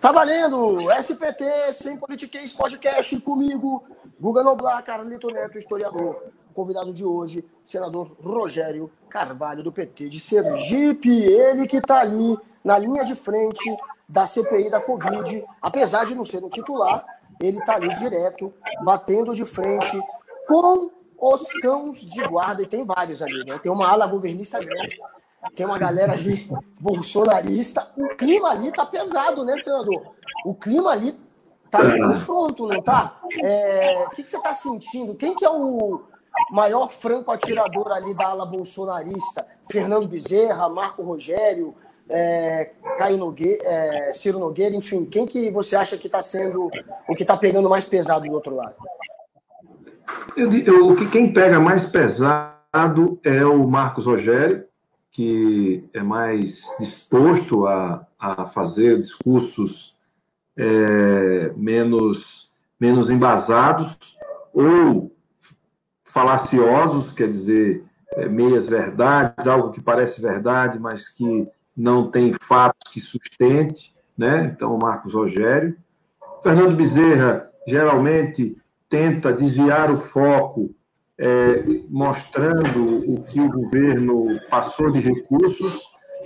Tá valendo! SPT, Sem Politiquês Podcast comigo, Guga Noblar, Carlito Neto, historiador. convidado de hoje, senador Rogério Carvalho, do PT de Sergipe. Ele que tá ali na linha de frente da CPI da Covid. Apesar de não ser um titular, ele tá ali direto, batendo de frente com os cãos de guarda. E tem vários ali, né? Tem uma ala governista grande tem uma galera ali bolsonarista. O clima ali tá pesado, né, senador? O clima ali tá de confronto, não tá? É, o que, que você tá sentindo? Quem que é o maior franco atirador ali da ala bolsonarista? Fernando Bezerra, Marco Rogério, é, Caio Nogueira, é, Ciro Nogueira, enfim, quem que você acha que está sendo o que está pegando mais pesado do outro lado? Eu, eu, quem pega mais pesado é o Marcos Rogério, que é mais disposto a, a fazer discursos é, menos, menos embasados ou falaciosos, quer dizer, é, meias verdades, algo que parece verdade, mas que não tem fatos que sustente, né? Então, Marcos Rogério. Fernando Bezerra geralmente tenta desviar o foco é, mostrando o que o governo passou de recursos,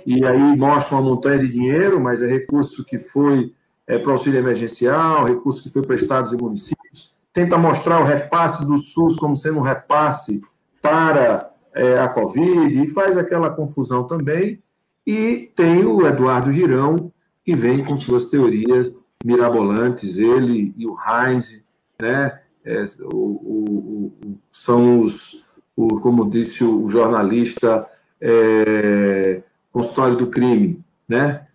e aí mostra uma montanha de dinheiro, mas é recurso que foi é, para auxílio emergencial, recurso que foi para estados e municípios, tenta mostrar o repasse do SUS como sendo um repasse para é, a Covid, e faz aquela confusão também. E tem o Eduardo Girão, que vem com suas teorias mirabolantes, ele e o Heinz, né? É, o, o, o, são os, como disse o jornalista, é, consultório do crime, né?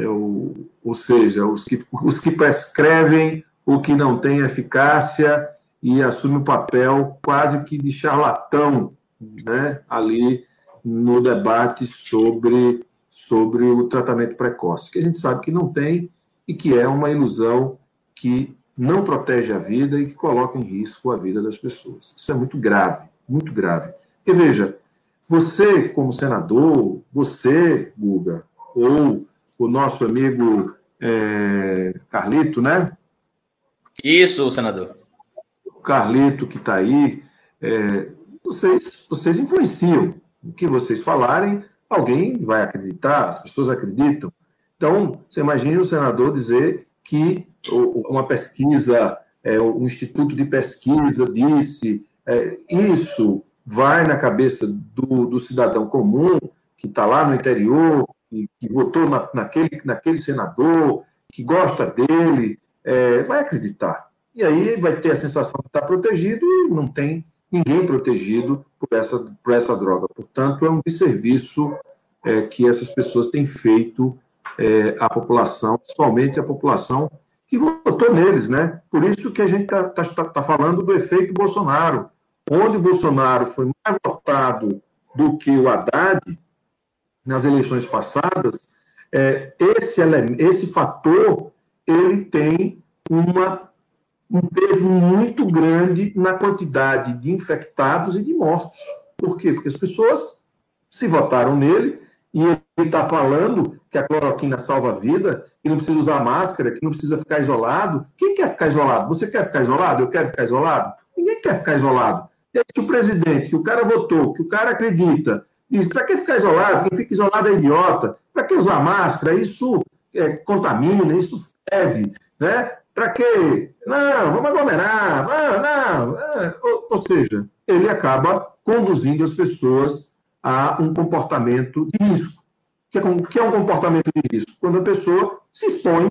É ou seja, os que, os que prescrevem o que não tem eficácia e assumem o papel quase que de charlatão, né? Ali no debate sobre, sobre o tratamento precoce, que a gente sabe que não tem e que é uma ilusão que não protege a vida e que coloca em risco a vida das pessoas. Isso é muito grave, muito grave. E veja, você, como senador, você, Guga, ou o nosso amigo é, Carlito, né? Isso, senador. O Carlito que está aí, é, vocês, vocês influenciam. O que vocês falarem, alguém vai acreditar, as pessoas acreditam. Então, você imagina o senador dizer que uma pesquisa, é, um instituto de pesquisa disse, é, isso vai na cabeça do, do cidadão comum que está lá no interior, que, que votou na, naquele, naquele senador, que gosta dele, é, vai acreditar. E aí vai ter a sensação de estar protegido e não tem ninguém protegido por essa, por essa droga. Portanto, é um desserviço é, que essas pessoas têm feito é, à população, principalmente a população que votou neles, né? Por isso que a gente está tá, tá, tá falando do efeito Bolsonaro. Onde Bolsonaro foi mais votado do que o Haddad nas eleições passadas, é, esse, esse fator ele tem uma, um peso muito grande na quantidade de infectados e de mortos. Por quê? Porque as pessoas se votaram nele e ele está falando que a cloroquina salva a vida, que não precisa usar máscara, que não precisa ficar isolado. Quem quer ficar isolado? Você quer ficar isolado? Eu quero ficar isolado? Ninguém quer ficar isolado. E se o presidente, que o cara votou, que o cara acredita, diz: para que ficar isolado? Quem fica isolado é idiota. Para que usar máscara? Isso é, contamina, isso fede. Né? Para quê? Não, vamos aglomerar. Não, não. É. Ou, ou seja, ele acaba conduzindo as pessoas a um comportamento de risco. O que é um comportamento de risco? Quando a pessoa se expõe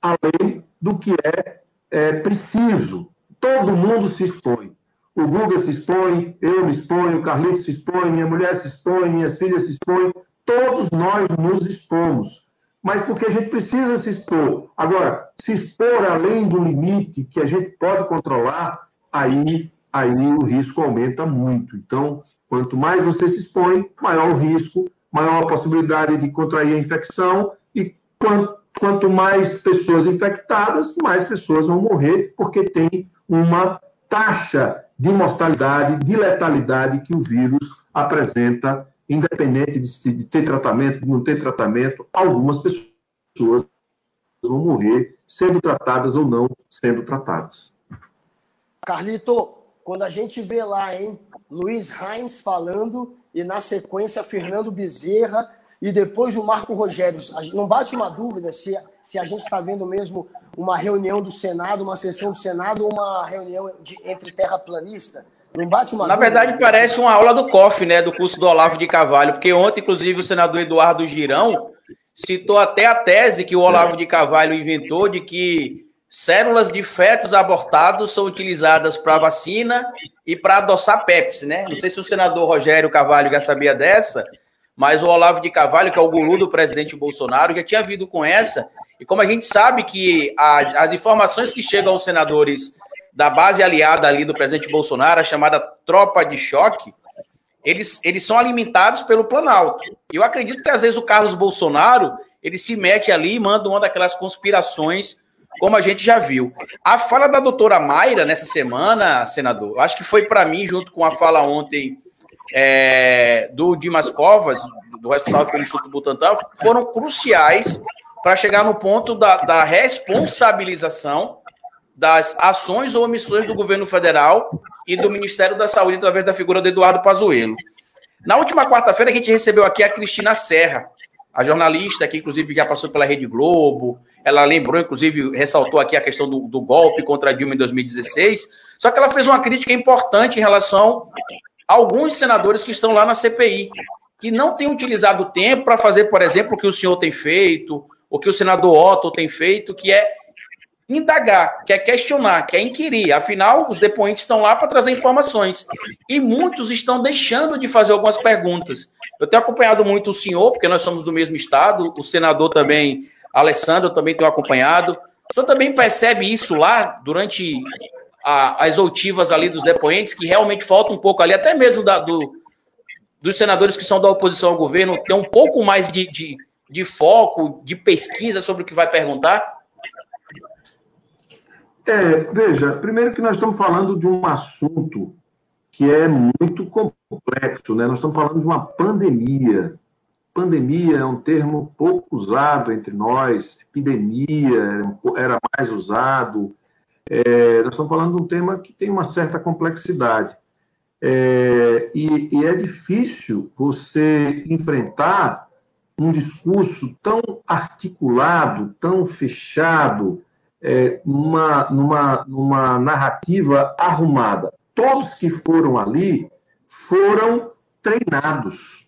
além do que é, é preciso. Todo mundo se expõe. O Guga se expõe, eu me exponho, o Carlito se expõe, minha mulher se expõe, minhas filhas se expõem. Todos nós nos expomos. Mas porque a gente precisa se expor. Agora, se expor além do limite que a gente pode controlar, aí, aí o risco aumenta muito. Então, Quanto mais você se expõe, maior o risco, maior a possibilidade de contrair a infecção e quanto, mais pessoas infectadas, mais pessoas vão morrer, porque tem uma taxa de mortalidade, de letalidade que o vírus apresenta, independente de, de ter tratamento, de não ter tratamento, algumas pessoas vão morrer sendo tratadas ou não sendo tratadas. Carlito, quando a gente vê lá, hein, Luiz Heinz falando e na sequência Fernando Bezerra e depois o Marco Rogério, não bate uma dúvida se, se a gente está vendo mesmo uma reunião do Senado, uma sessão do Senado ou uma reunião de, entre terraplanista? Não bate uma Na dúvida? verdade, parece uma aula do COF, né, do curso do Olavo de Carvalho, porque ontem, inclusive, o senador Eduardo Girão citou até a tese que o Olavo de Carvalho inventou de que células de fetos abortados são utilizadas para vacina e para adoçar Pepsi, né? Não sei se o senador Rogério Carvalho já sabia dessa, mas o Olavo de Carvalho, que é o guru do presidente Bolsonaro, já tinha vindo com essa. E como a gente sabe que as, as informações que chegam aos senadores da base aliada ali do presidente Bolsonaro, a chamada tropa de choque, eles, eles são alimentados pelo Planalto. Eu acredito que às vezes o Carlos Bolsonaro ele se mete ali e manda uma daquelas conspirações, como a gente já viu. A fala da doutora Mayra nessa semana, senador, acho que foi para mim, junto com a fala ontem é, do Dimas Covas, do responsável pelo Instituto Butantan, foram cruciais para chegar no ponto da, da responsabilização das ações ou omissões do governo federal e do Ministério da Saúde através da figura do Eduardo Pazuello. Na última quarta-feira, a gente recebeu aqui a Cristina Serra, a jornalista que, inclusive, já passou pela Rede Globo. Ela lembrou, inclusive, ressaltou aqui a questão do, do golpe contra Dilma em 2016. Só que ela fez uma crítica importante em relação a alguns senadores que estão lá na CPI, que não têm utilizado o tempo para fazer, por exemplo, o que o senhor tem feito, o que o senador Otto tem feito, que é indagar, quer questionar, quer inquirir. Afinal, os depoentes estão lá para trazer informações. E muitos estão deixando de fazer algumas perguntas. Eu tenho acompanhado muito o senhor, porque nós somos do mesmo estado, o senador também, Alessandro, também tenho acompanhado. O senhor também percebe isso lá, durante a, as outivas ali dos depoentes, que realmente falta um pouco ali, até mesmo da, do, dos senadores que são da oposição ao governo, ter um pouco mais de, de, de foco, de pesquisa sobre o que vai perguntar? É, veja, primeiro que nós estamos falando de um assunto que é muito complexo, né? Nós estamos falando de uma pandemia. Pandemia é um termo pouco usado entre nós, epidemia era mais usado. É, nós estamos falando de um tema que tem uma certa complexidade. É, e, e é difícil você enfrentar um discurso tão articulado, tão fechado, é, numa, numa, numa narrativa arrumada. Todos que foram ali foram treinados,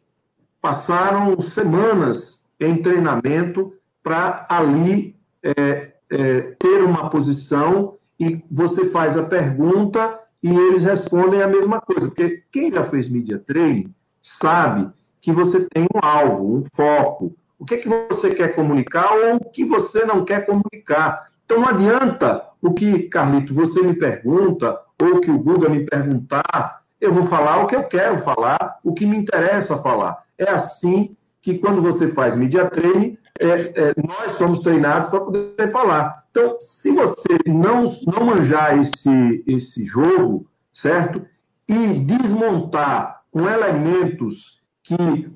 passaram semanas em treinamento para ali é, é, ter uma posição e você faz a pergunta e eles respondem a mesma coisa. Porque quem já fez media training sabe que você tem um alvo, um foco. O que, é que você quer comunicar ou o que você não quer comunicar. Então não adianta o que, Carlito, você me pergunta, ou que o Guga me perguntar, eu vou falar o que eu quero falar, o que me interessa falar. É assim que quando você faz media training, é, é, nós somos treinados para poder falar. Então, se você não, não manjar esse, esse jogo, certo? E desmontar com elementos que,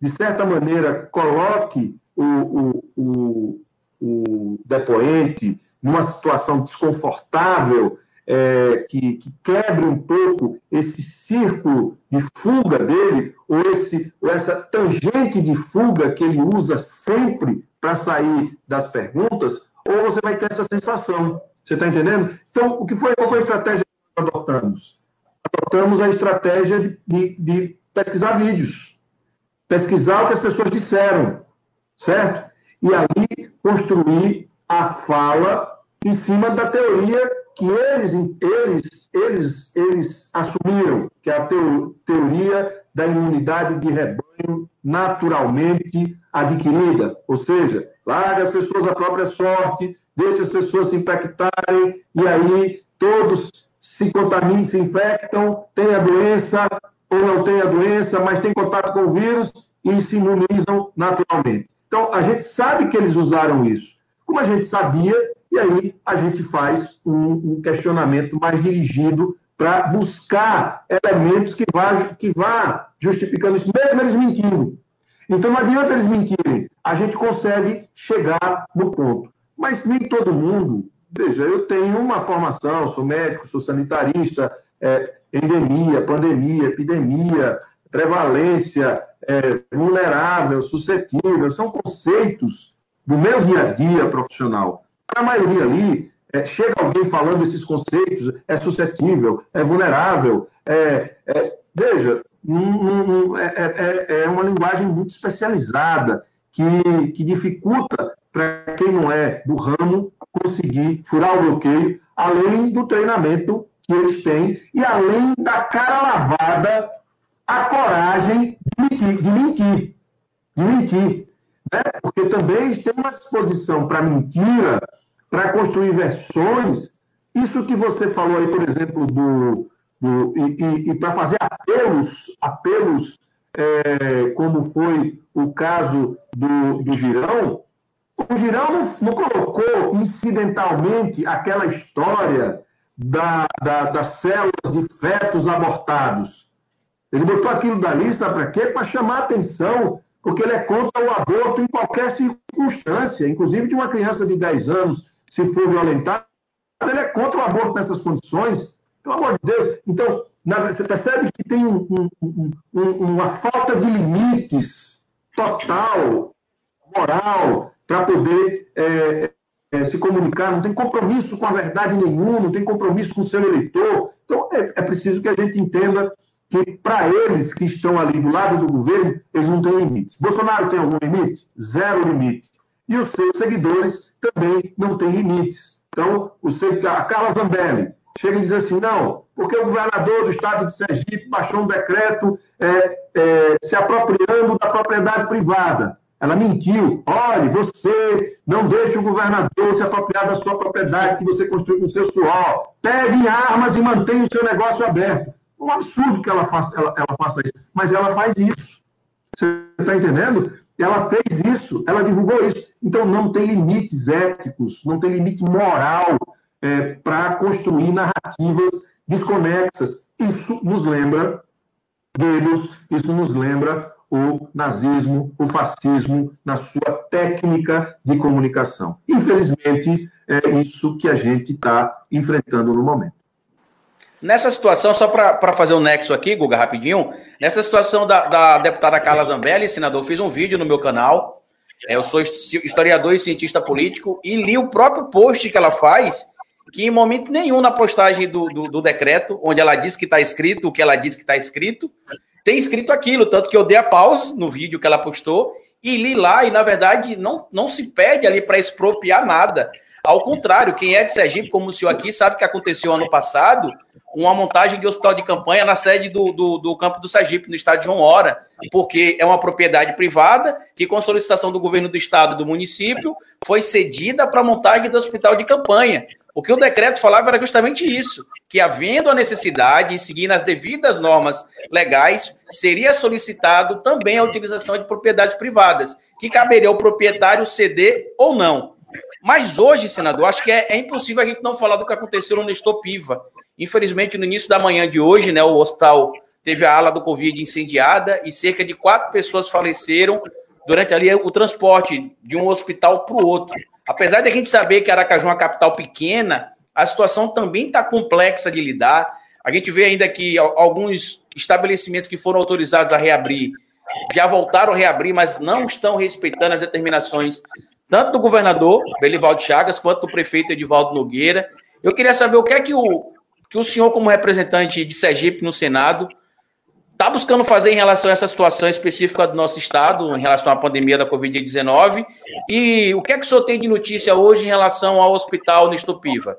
de certa maneira, coloque o, o, o, o depoente numa situação desconfortável, é, que, que, quebre um pouco esse círculo de fuga dele, ou, esse, ou essa tangente de fuga que ele usa sempre para sair das perguntas, ou você vai ter essa sensação. Você está entendendo? Então, o que foi, qual foi a estratégia que nós adotamos? Adotamos a estratégia de, de, de pesquisar vídeos, pesquisar o que as pessoas disseram, certo? e ali construir a fala em cima da teoria que eles, eles, eles, eles assumiram, que é a teoria da imunidade de rebanho naturalmente adquirida. Ou seja, larga as pessoas à própria sorte, deixa as pessoas se infectarem, e aí todos se contaminam, se infectam, têm a doença ou não têm a doença, mas têm contato com o vírus e se imunizam naturalmente. Então, a gente sabe que eles usaram isso. Como a gente sabia, e aí a gente faz um, um questionamento mais dirigido para buscar elementos que vá, que vá justificando isso, mesmo eles mentindo. Então não adianta eles mentirem, a gente consegue chegar no ponto. Mas nem todo mundo, veja, eu tenho uma formação, sou médico, sou sanitarista, é, endemia, pandemia, epidemia, prevalência, é, vulnerável, suscetível, são conceitos do meu dia a dia profissional. A maioria ali, é, chega alguém falando esses conceitos, é suscetível, é vulnerável, é, é veja, um, um, é, é, é, é, uma linguagem muito especializada que, que dificulta para quem não é do ramo conseguir furar o bloqueio, além do treinamento que eles têm e além da cara lavada, a coragem de mentir, de mentir, de mentir né? porque também tem uma disposição para mentira, para construir versões. Isso que você falou aí, por exemplo, do, do e, e, e para fazer apelos, apelos é, como foi o caso do, do Girão, o Girão não, não colocou incidentalmente aquela história da, da, das células de fetos abortados. Ele botou aquilo dali, sabe para quê? Para chamar atenção, porque ele é contra o aborto em qualquer circunstância, inclusive de uma criança de 10 anos, se for violentada, ele é contra o aborto nessas condições. Pelo amor de Deus. Então, você percebe que tem um, um, um, uma falta de limites total, moral, para poder é, é, se comunicar, não tem compromisso com a verdade nenhum, não tem compromisso com o seu eleitor. Então, é, é preciso que a gente entenda que, para eles que estão ali do lado do governo, eles não têm limites. Bolsonaro tem algum limite? Zero limite. E os seus seguidores também não têm limites. Então, o, a Carla Zambelli chega e diz assim: não, porque o governador do estado de Sergipe baixou um decreto é, é, se apropriando da propriedade privada. Ela mentiu. Olhe, você não deixe o governador se apropriar da sua propriedade que você construiu com o seu suor. Pegue armas e mantenha o seu negócio aberto. Um absurdo que ela faça, ela, ela faça isso. Mas ela faz isso. Você está entendendo? Ela fez isso, ela divulgou isso. Então não tem limites éticos, não tem limite moral é, para construir narrativas desconexas. Isso nos lembra deles, isso nos lembra o nazismo, o fascismo na sua técnica de comunicação. Infelizmente, é isso que a gente está enfrentando no momento. Nessa situação, só para fazer um nexo aqui, Guga, rapidinho, nessa situação da, da deputada Carla Zambelli, senador, fiz um vídeo no meu canal. É, eu sou historiador e cientista político e li o próprio post que ela faz, que em momento nenhum na postagem do, do, do decreto, onde ela diz que está escrito o que ela diz que está escrito, tem escrito aquilo. Tanto que eu dei a pausa no vídeo que ela postou e li lá, e na verdade não, não se pede ali para expropriar nada. Ao contrário, quem é de Sergipe, como o senhor aqui, sabe que aconteceu ano passado uma montagem de hospital de campanha na sede do, do, do campo do Sergipe, no estado de João Hora, porque é uma propriedade privada que, com solicitação do governo do estado e do município, foi cedida para a montagem do hospital de campanha. O que o decreto falava era justamente isso, que havendo a necessidade e seguindo as devidas normas legais, seria solicitado também a utilização de propriedades privadas, que caberia ao proprietário ceder ou não. Mas hoje, senador, acho que é, é impossível a gente não falar do que aconteceu no Nestor Piva. Infelizmente, no início da manhã de hoje, né, o hospital teve a ala do Covid incendiada e cerca de quatro pessoas faleceram durante ali o transporte de um hospital para o outro. Apesar de a gente saber que Aracaju é uma capital pequena, a situação também está complexa de lidar. A gente vê ainda que alguns estabelecimentos que foram autorizados a reabrir já voltaram a reabrir, mas não estão respeitando as determinações tanto do governador Belivaldo Chagas quanto do prefeito Edivaldo Nogueira. Eu queria saber o que é que o, que o senhor, como representante de Sergipe no Senado, está buscando fazer em relação a essa situação específica do nosso estado, em relação à pandemia da Covid-19, e o que é que o senhor tem de notícia hoje em relação ao hospital Nestopiva?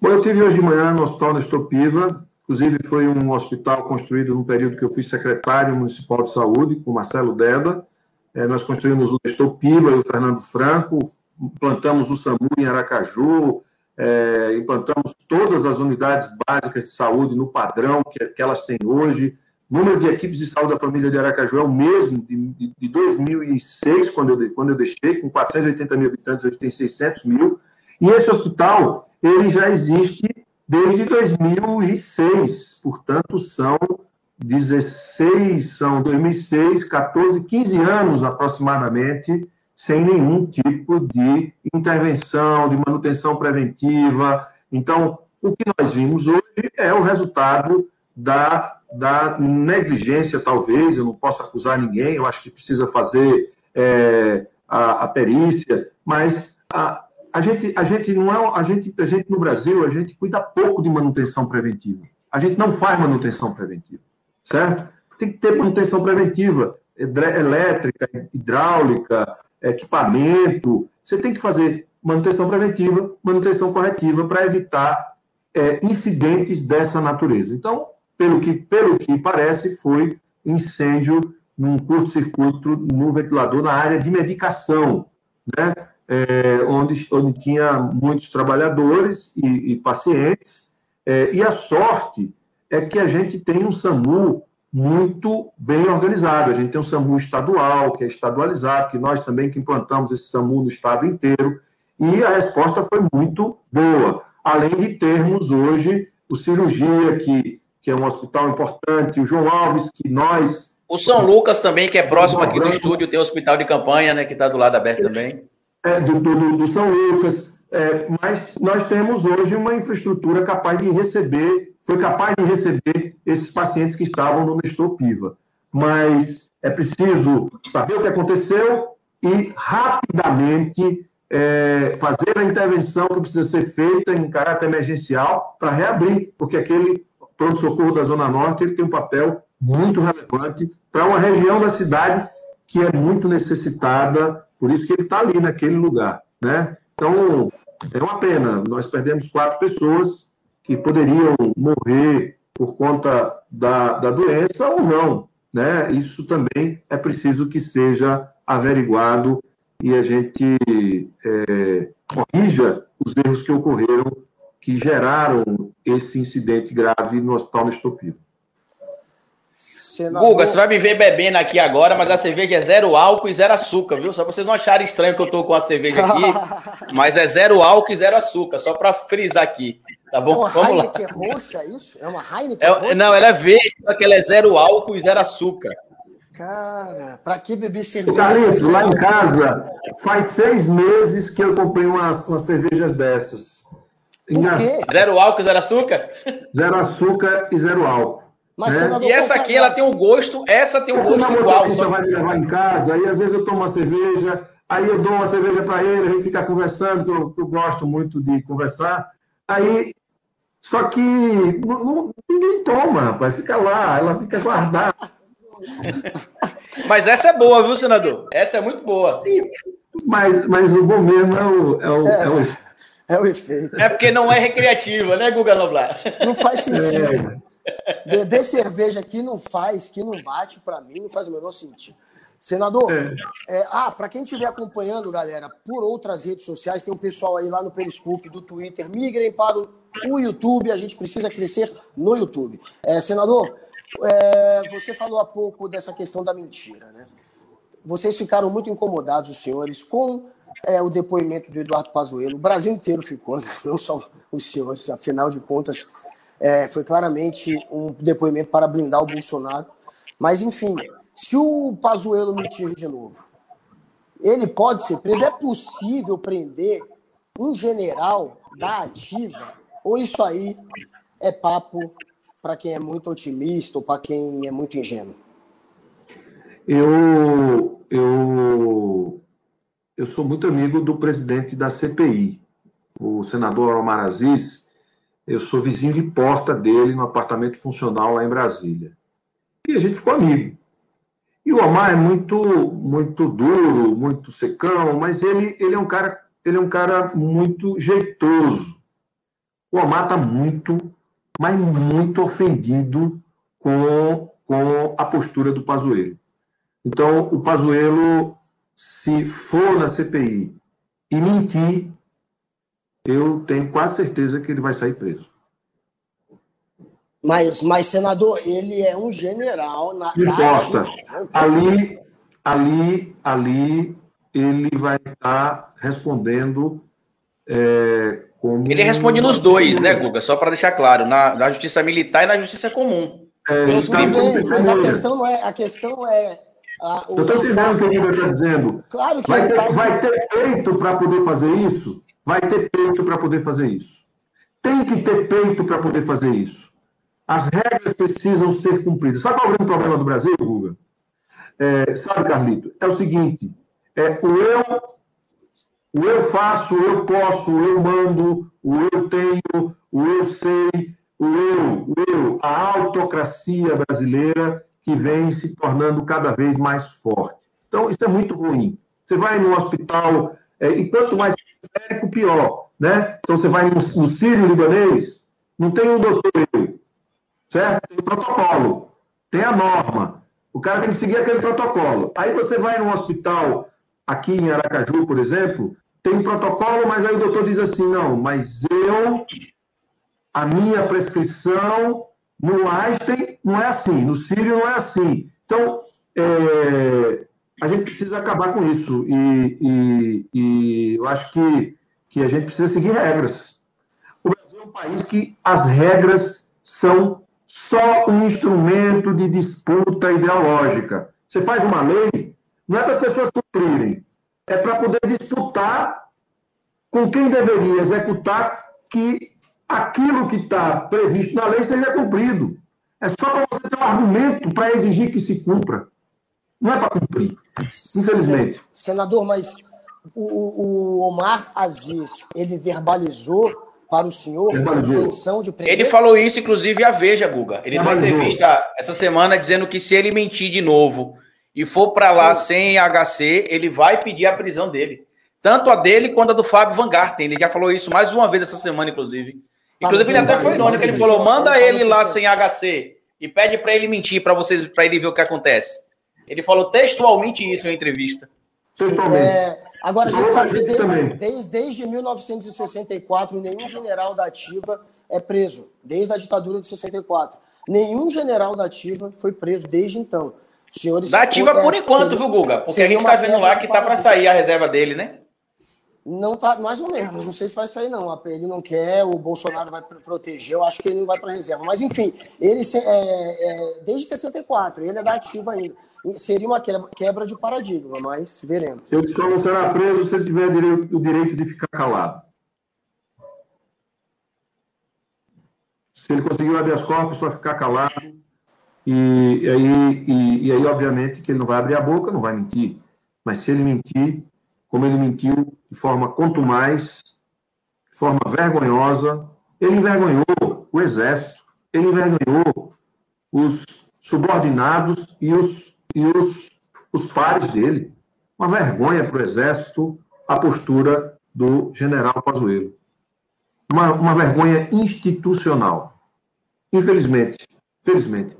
Bom, eu tive hoje de manhã no hospital Nestopiva, inclusive foi um hospital construído no período que eu fui secretário municipal de saúde, com Marcelo Deda, é, nós construímos o Nestopiva e o Fernando Franco, plantamos o SAMU em Aracaju, é, implantamos todas as unidades básicas de saúde no padrão que, que, elas têm hoje. O número de equipes de saúde da família de Aracaju é o mesmo de, de, de 2006, quando eu, quando eu deixei, com 480 mil habitantes, hoje tem 600 mil. E esse hospital, ele já existe desde 2006. Portanto, são 16, são 2006, 14, 15 anos aproximadamente, sem nenhum tipo de intervenção, de manutenção preventiva. Então, o que nós vimos hoje é o resultado da, da negligência, talvez, eu não posso acusar ninguém, eu acho que precisa fazer é, a, a, perícia, mas a, a, gente, a gente não é, a gente, a gente no Brasil, a gente cuida pouco de manutenção preventiva. A gente não faz manutenção preventiva, certo? Tem que ter manutenção preventiva, elétrica, hidráulica, equipamento. Você tem que fazer manutenção preventiva, manutenção corretiva para evitar é, incidentes dessa natureza. Então, pelo que, pelo que parece, foi incêndio num curto-circuito no ventilador na área de medicação, né? É, onde, onde tinha muitos trabalhadores e, e pacientes. É, e a sorte é que a gente tem um SAMU muito bem organizado. A gente tem um SAMU estadual, que é estadualizado, que nós também que implantamos esse SAMU no estado inteiro, e a resposta foi muito boa. Além de termos hoje o cirurgia, que que é um hospital importante, o João Alves, que nós. O São Lucas também, que é próximo aqui do estúdio, tem o hospital de campanha, né, que está do lado aberto também. É, do, do, do São Lucas. É, mas nós temos hoje uma infraestrutura capaz de receber, foi capaz de receber esses pacientes que estavam no Nestor Piva. Mas é preciso saber o que aconteceu e rapidamente é, fazer a intervenção que precisa ser feita em caráter emergencial para reabrir, porque aquele pronto-socorro da Zona Norte ele tem um papel muito relevante para uma região da cidade que é muito necessitada, por isso que ele está ali naquele lugar. Né? Então, é uma pena, nós perdemos quatro pessoas que poderiam morrer por conta da, da doença ou não. Né? Isso também é preciso que seja averiguado e a gente é, corrija os erros que ocorreram que geraram esse incidente grave no Hospital Nestopilo. Senador... Guga, você vai me ver bebendo aqui agora, mas a cerveja é zero álcool e zero açúcar, viu? Só pra vocês não acharem estranho que eu tô com a cerveja aqui, mas é zero álcool e zero açúcar, só para frisar aqui. Tá bom? É uma Vamos Heineken lá. roxa, é isso? É uma Heineken é, roxa? Não, ela é verde, só que ela é zero álcool e zero açúcar. Cara, pra que beber cerveja? Carlitos, lá em casa, faz seis meses que eu comprei umas, umas cervejas dessas. Por quê? Zero álcool, zero açúcar? Zero açúcar e zero álcool. Mas né? E essa aqui, ela tem um gosto, essa tem um gosto igual. Você vai me levar em casa, aí às vezes eu tomo uma cerveja, aí eu dou uma cerveja para ele, a gente fica conversando, que eu, que eu, gosto muito de conversar. Aí, só que não, não, ninguém toma, rapaz, fica lá, ela fica guardada. Mas essa é boa, viu, senador? Essa é muito boa. Mas, mas o bom mesmo é o, é o, é. É o é o efeito. É porque não é recreativa, né, Guga Noblar? Não faz sentido. É. Beber cerveja aqui não faz, que não bate para mim, não faz o menor sentido. Senador, é. É, ah, para quem estiver acompanhando, galera, por outras redes sociais, tem um pessoal aí lá no Periscope, do Twitter, migrem para o YouTube, a gente precisa crescer no YouTube. É, senador, é, você falou há pouco dessa questão da mentira, né? Vocês ficaram muito incomodados, os senhores, com é, o depoimento do Eduardo Pazuello. O Brasil inteiro ficou, né? não só os senhores. Afinal de contas, é, foi claramente um depoimento para blindar o Bolsonaro. Mas, enfim, se o Pazuello mentir de novo, ele pode ser preso? É possível prender um general da ativa? Ou isso aí é papo para quem é muito otimista ou para quem é muito ingênuo? Eu, eu eu sou muito amigo do presidente da CPI, o senador Omar Aziz. Eu sou vizinho de porta dele no apartamento funcional lá em Brasília. E a gente ficou amigo. E o Omar é muito, muito duro, muito secão, mas ele, ele, é um cara, ele é um cara muito jeitoso. O Omar está muito, mas muito ofendido com, com a postura do Pazuello. Então, o Pazuello se for na CPI e mentir, eu tenho quase certeza que ele vai sair preso. Mas, mas senador, ele é um general na. Não importa. Ali, ali, ali, ele vai estar respondendo é, como. Ele responde nos dois, né, Guga? Só para deixar claro, na, na justiça militar e na justiça comum. É, tá mas a questão não é. A questão é a, o, Eu estou entendendo o que o Guga está dizendo. Claro que vai ter, tá... vai ter peito para poder fazer isso? Vai ter peito para poder fazer isso. Tem que ter peito para poder fazer isso. As regras precisam ser cumpridas. Sabe qual é o grande problema do Brasil, Guga? É, sabe, Carlito? É o seguinte: é, o eu o eu faço, o eu posso, o eu mando, o eu tenho, o eu sei, o eu, o eu, a autocracia brasileira que vem se tornando cada vez mais forte. Então, isso é muito ruim. Você vai no hospital, é, e quanto mais periférico, pior. Né? Então, você vai no, no Sírio Libanês, não tem um doutor certo? Tem o protocolo, tem a norma. O cara tem que seguir aquele protocolo. Aí você vai num hospital, aqui em Aracaju, por exemplo, tem um protocolo, mas aí o doutor diz assim: não, mas eu, a minha prescrição no Einstein não é assim, no Sírio não é assim. Então, é, a gente precisa acabar com isso. E, e, e, eu acho que, que a gente precisa seguir regras. O Brasil é um país que as regras são só um instrumento de disputa ideológica. Você faz uma lei, não é para as pessoas cumprirem, é para poder disputar com quem deveria executar que aquilo que está previsto na lei seja cumprido. É só para você ter um argumento para exigir que se cumpra. Não é para cumprir, infelizmente. Senador, mas o, o Omar Aziz, ele verbalizou para o senhor a intenção de prender? Ele falou isso, inclusive, a Veja, Guga. Ele deu entrevista essa semana dizendo que se ele mentir de novo e for para lá sem HC, ele vai pedir a prisão dele. Tanto a dele quanto a do Fábio Van Garten. Ele já falou isso mais uma vez essa semana, inclusive. Tá, inclusive, ele até foi irônico. Ele falou: manda ele lá sem HC e pede para ele mentir para vocês, para ele ver o que acontece. Ele falou textualmente isso em entrevista. Sim, é, agora a gente sabe que desde, desde, desde 1964 nenhum general da ativa é preso, desde a ditadura de 64. Nenhum general da ativa foi preso desde então. Senhores, da ativa por enquanto, seria, viu, Guga? Porque a gente está vendo lá que está para sair a reserva dele, né? Não tá, mais ou menos, não sei se vai sair, não. Ele não quer, o Bolsonaro vai proteger, eu acho que ele não vai para reserva. Mas, enfim, ele é, é, desde 64, ele é da ativa ainda. Seria uma quebra de paradigma, mas veremos. Ele só não será preso se ele tiver o direito de ficar calado. Se ele conseguiu habeas corpus para ficar calado, e, aí, e, e aí, obviamente, que ele não vai abrir a boca, não vai mentir. Mas se ele mentir, como ele mentiu de forma contumaz, de forma vergonhosa. Ele envergonhou o exército, ele envergonhou os subordinados e os, e os, os pares dele. Uma vergonha para o exército a postura do general Pazuello. Uma, uma vergonha institucional. Infelizmente, felizmente,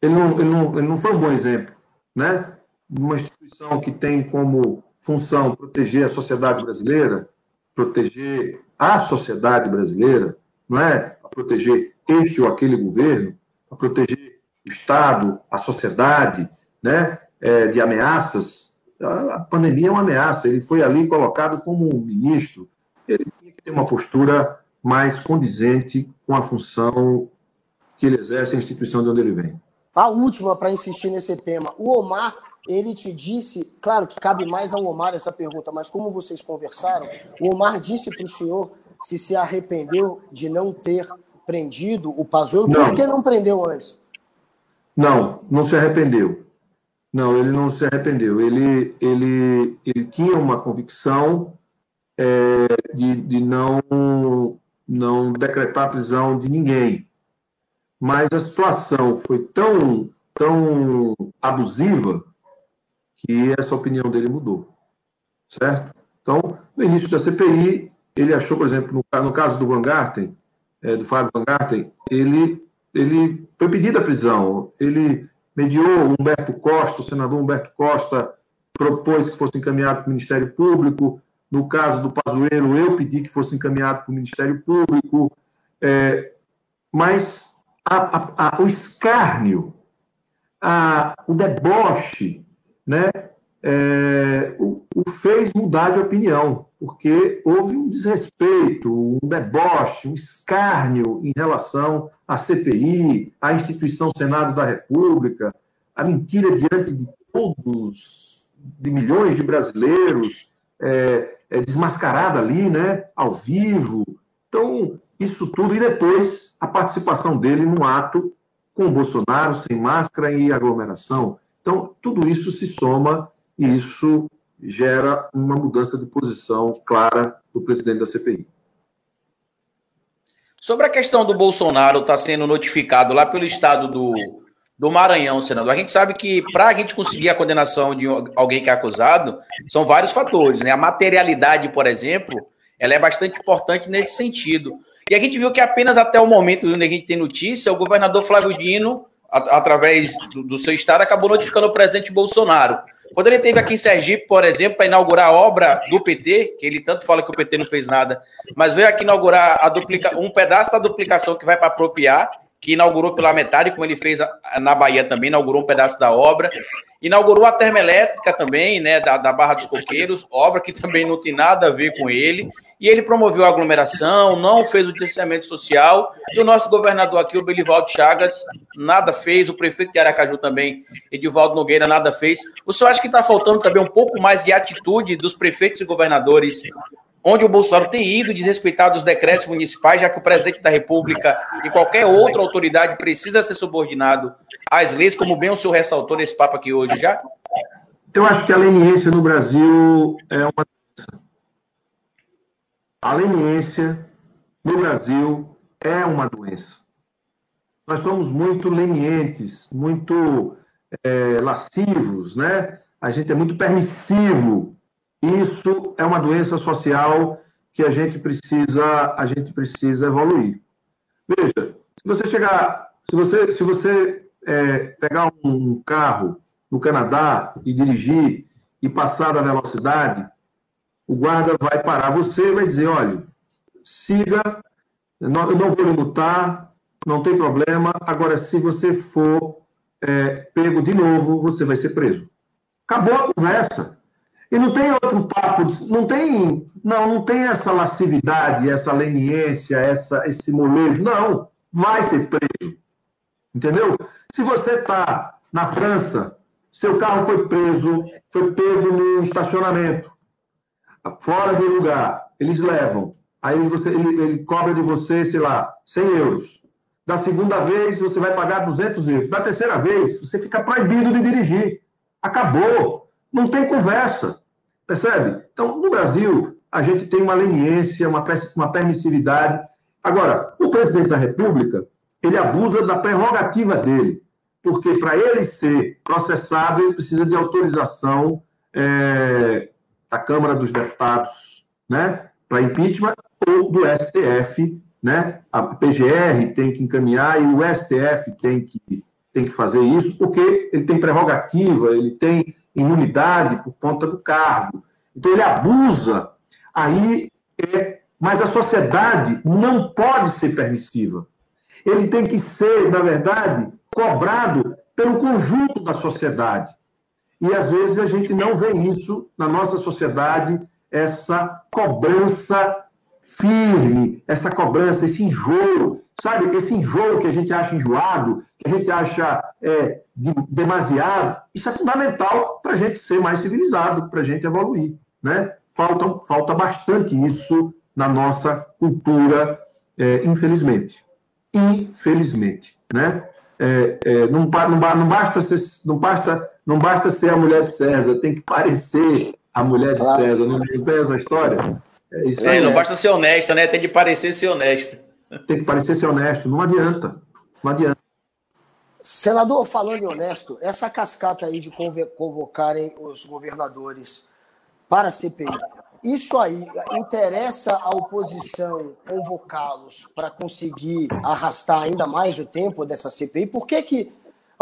ele não, ele, não, ele não foi um bom exemplo, né? Uma instituição que tem como função proteger a sociedade brasileira, proteger a sociedade brasileira, não é a proteger este ou aquele governo, a proteger o Estado, a sociedade, né, é, de ameaças. A pandemia é uma ameaça. Ele foi ali colocado como ministro. Ele tinha que ter uma postura mais condizente com a função que ele exerce, a instituição de onde ele vem. A última para insistir nesse tema. O Omar ele te disse, claro que cabe mais ao Omar essa pergunta, mas como vocês conversaram, o Omar disse para o senhor se se arrependeu de não ter prendido o Pazuello, por que não prendeu antes? Não, não se arrependeu. Não, ele não se arrependeu. Ele, ele, ele tinha uma convicção é, de, de não, não decretar a prisão de ninguém. Mas a situação foi tão, tão abusiva que essa opinião dele mudou. Certo? Então, no início da CPI, ele achou, por exemplo, no, no caso do Van Garten, é, do Fábio Van Garten, ele, ele foi pedido a prisão. Ele mediou Humberto Costa, o senador Humberto Costa propôs que fosse encaminhado para o Ministério Público. No caso do Pazuello, eu pedi que fosse encaminhado para o Ministério Público. É, mas a, a, a, o escárnio, o deboche né, é, o, o, fez mudar de opinião, porque houve um desrespeito, um deboche, um escárnio em relação à CPI, à instituição Senado da República, a mentira diante de todos, de milhões de brasileiros, é, é desmascarada ali, né, ao vivo. Então, isso tudo, e depois a participação dele no ato com o Bolsonaro, sem máscara e aglomeração. Então, tudo isso se soma isso gera uma mudança de posição clara do presidente da CPI. Sobre a questão do Bolsonaro estar tá sendo notificado lá pelo estado do, do Maranhão, senador, a gente sabe que para a gente conseguir a condenação de alguém que é acusado, são vários fatores, né? A materialidade, por exemplo, ela é bastante importante nesse sentido. E a gente viu que apenas até o momento onde a gente tem notícia, o governador Flávio Dino, através do, do seu estado, acabou notificando o presidente Bolsonaro. Quando ele teve aqui em Sergipe, por exemplo, para inaugurar a obra do PT, que ele tanto fala que o PT não fez nada, mas veio aqui inaugurar duplica, um pedaço da duplicação que vai para apropriar, que inaugurou pela metade, como ele fez na Bahia também, inaugurou um pedaço da obra. Inaugurou a termoelétrica também, né, da, da Barra dos Coqueiros, obra que também não tem nada a ver com ele e ele promoveu a aglomeração, não fez o distanciamento social, e o nosso governador aqui, o Belivaldo Chagas, nada fez, o prefeito de Aracaju também, Edivaldo Nogueira, nada fez. O senhor acha que está faltando também um pouco mais de atitude dos prefeitos e governadores, onde o Bolsonaro tem ido desrespeitar os decretos municipais, já que o presidente da República e qualquer outra autoridade precisa ser subordinado às leis, como bem o senhor ressaltou nesse papo aqui hoje já? Eu acho que a leniência no Brasil é uma a leniência no Brasil é uma doença. Nós somos muito lenientes, muito é, lascivos, né? A gente é muito permissivo. Isso é uma doença social que a gente precisa, a gente precisa evoluir. Veja, se você chegar, se você, se você é, pegar um carro no Canadá e dirigir e passar da velocidade, o guarda vai parar você e vai dizer: olha, siga, eu não vou lhe multar, não tem problema. Agora, se você for é, pego de novo, você vai ser preso. Acabou a conversa. E não tem outro papo, não tem, não, não tem essa lascividade, essa leniência, essa, esse molejo. Não, vai ser preso. Entendeu? Se você está na França, seu carro foi preso, foi pego no estacionamento fora do lugar, eles levam. Aí você, ele, ele cobra de você, sei lá, 100 euros. Da segunda vez, você vai pagar 200 euros. Da terceira vez, você fica proibido de dirigir. Acabou. Não tem conversa. Percebe? Então, no Brasil, a gente tem uma leniência, uma, uma permissividade. Agora, o presidente da República, ele abusa da prerrogativa dele. Porque para ele ser processado, ele precisa de autorização é, da Câmara dos Deputados, né, para impeachment ou do STF, né? A PGR tem que encaminhar e o STF tem que tem que fazer isso porque ele tem prerrogativa, ele tem imunidade por conta do cargo. Então ele abusa. Aí é, mas a sociedade não pode ser permissiva. Ele tem que ser, na verdade, cobrado pelo conjunto da sociedade. E às vezes a gente não vê isso na nossa sociedade, essa cobrança firme, essa cobrança, esse enjoo, sabe? Esse enjoo que a gente acha enjoado, que a gente acha é, de, demasiado, isso é fundamental para a gente ser mais civilizado, para a gente evoluir, né? Falta, falta bastante isso na nossa cultura, é, infelizmente. Infelizmente, né? É, é, não, não, não, basta ser, não basta não basta ser a mulher de César, tem que parecer a mulher de claro. César. Não tem essa história? É é, não basta ser honesta, né? Tem que parecer ser honesta. Tem que parecer ser honesto. Não adianta. Não adianta. Senador, falando em honesto, essa cascata aí de convocarem os governadores para a CPI, isso aí interessa à oposição convocá-los para conseguir arrastar ainda mais o tempo dessa CPI? Por que, que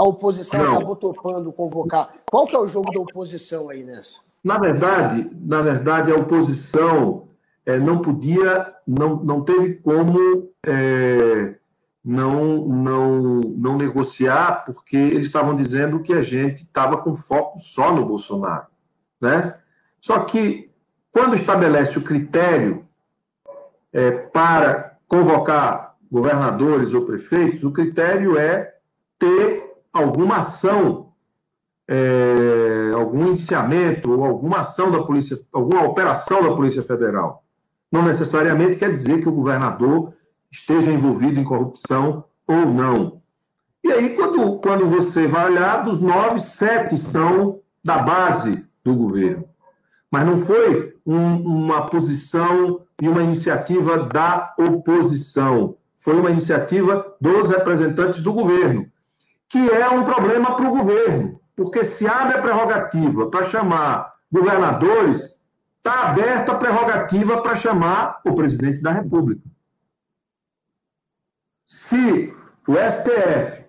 a oposição não. acabou topando convocar. Qual que é o jogo da oposição aí nessa? Na verdade, na verdade, a oposição é, não podia, não, não teve como é, não, não, não negociar, porque eles estavam dizendo que a gente estava com foco só no Bolsonaro. Né? Só que, quando estabelece o critério é, para convocar governadores ou prefeitos, o critério é ter alguma ação, é, algum indiciamento ou alguma ação da polícia, alguma operação da Polícia Federal. Não necessariamente quer dizer que o governador esteja envolvido em corrupção ou não. E aí, quando, quando você vai olhar, dos nove, sete são da base do governo. Mas não foi um, uma posição e uma iniciativa da oposição. Foi uma iniciativa dos representantes do governo, que é um problema para o governo, porque se abre a prerrogativa para chamar governadores, está aberta a prerrogativa para chamar o presidente da República. Se o STF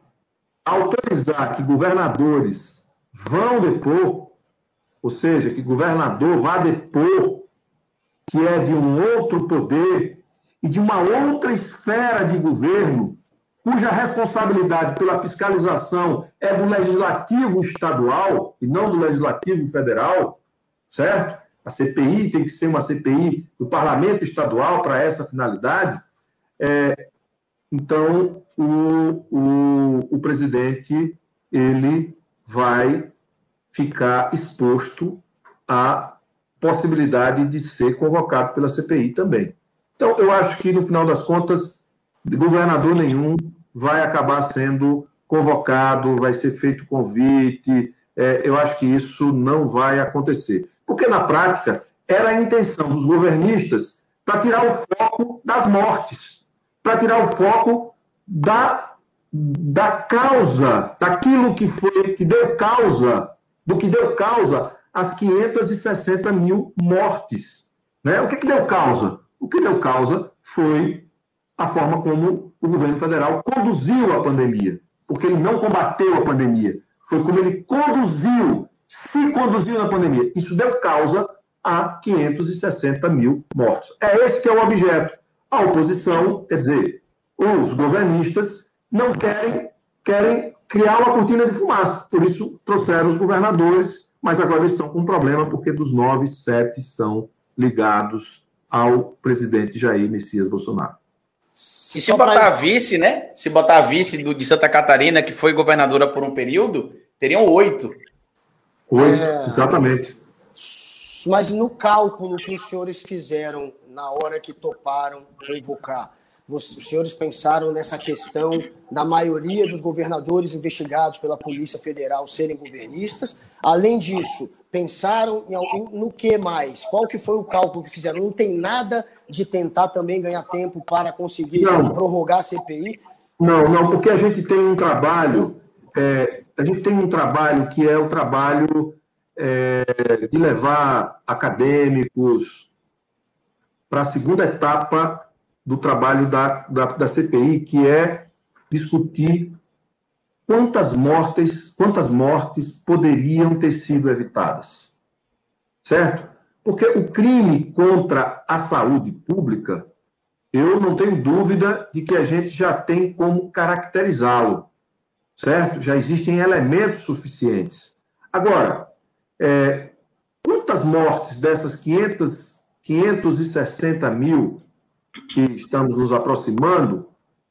autorizar que governadores vão depor, ou seja, que governador vá depor, que é de um outro poder e de uma outra esfera de governo, cuja responsabilidade pela fiscalização é do legislativo estadual e não do legislativo federal, certo? A CPI tem que ser uma CPI do parlamento estadual para essa finalidade. É, então, o, o, o presidente ele vai ficar exposto à possibilidade de ser convocado pela CPI também. Então, eu acho que, no final das contas, governador nenhum vai acabar sendo convocado, vai ser feito convite. É, eu acho que isso não vai acontecer. Porque, na prática, era a intenção dos governistas para tirar o foco das mortes, para tirar o foco da, da causa, daquilo que foi, que deu causa, do que deu causa às 560 mil mortes. Né? O que, que deu causa? O que deu causa foi a forma como o governo federal conduziu a pandemia, porque ele não combateu a pandemia, foi como ele conduziu, se conduziu na pandemia. Isso deu causa a 560 mil mortos. É esse que é o objeto. A oposição, quer dizer, os governistas não querem, querem criar uma cortina de fumaça. Por isso, trouxeram os governadores, mas agora estão com um problema, porque dos nove, sete são ligados ao presidente Jair Messias Bolsonaro. E se botar vice, né? Se botar vice do, de Santa Catarina, que foi governadora por um período, teriam oito. Oito, é... exatamente. Mas no cálculo que os senhores fizeram na hora que toparam revocar, os senhores pensaram nessa questão da maioria dos governadores investigados pela Polícia Federal serem governistas? Além disso, pensaram em, no que mais? Qual que foi o cálculo que fizeram? Não tem nada de tentar também ganhar tempo para conseguir não. prorrogar a CPI? Não, não, porque a gente tem um trabalho, é, a gente tem um trabalho que é o trabalho é, de levar acadêmicos para a segunda etapa do trabalho da, da, da CPI, que é discutir quantas mortes, quantas mortes poderiam ter sido evitadas. Certo? Porque o crime contra a saúde pública, eu não tenho dúvida de que a gente já tem como caracterizá-lo. Certo? Já existem elementos suficientes. Agora, é, quantas mortes dessas 500, 560 mil que estamos nos aproximando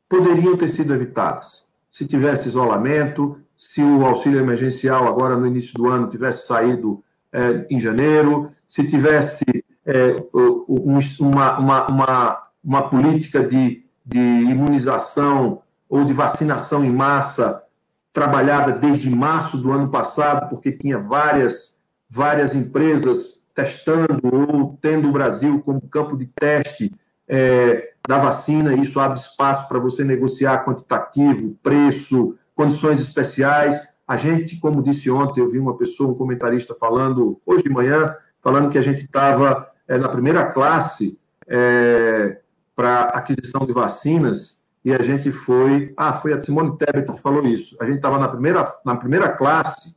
poderiam ter sido evitadas. Se tivesse isolamento, se o auxílio emergencial agora no início do ano tivesse saído é, em janeiro, se tivesse é, um, uma, uma, uma, uma política de, de imunização ou de vacinação em massa trabalhada desde março do ano passado, porque tinha várias, várias empresas testando ou tendo o Brasil como campo de teste é, da vacina, isso abre espaço para você negociar quantitativo, preço, condições especiais. A gente, como disse ontem, eu vi uma pessoa, um comentarista falando, hoje de manhã, falando que a gente estava é, na primeira classe é, para aquisição de vacinas e a gente foi. Ah, foi a Simone Tebet que falou isso. A gente estava na primeira, na primeira classe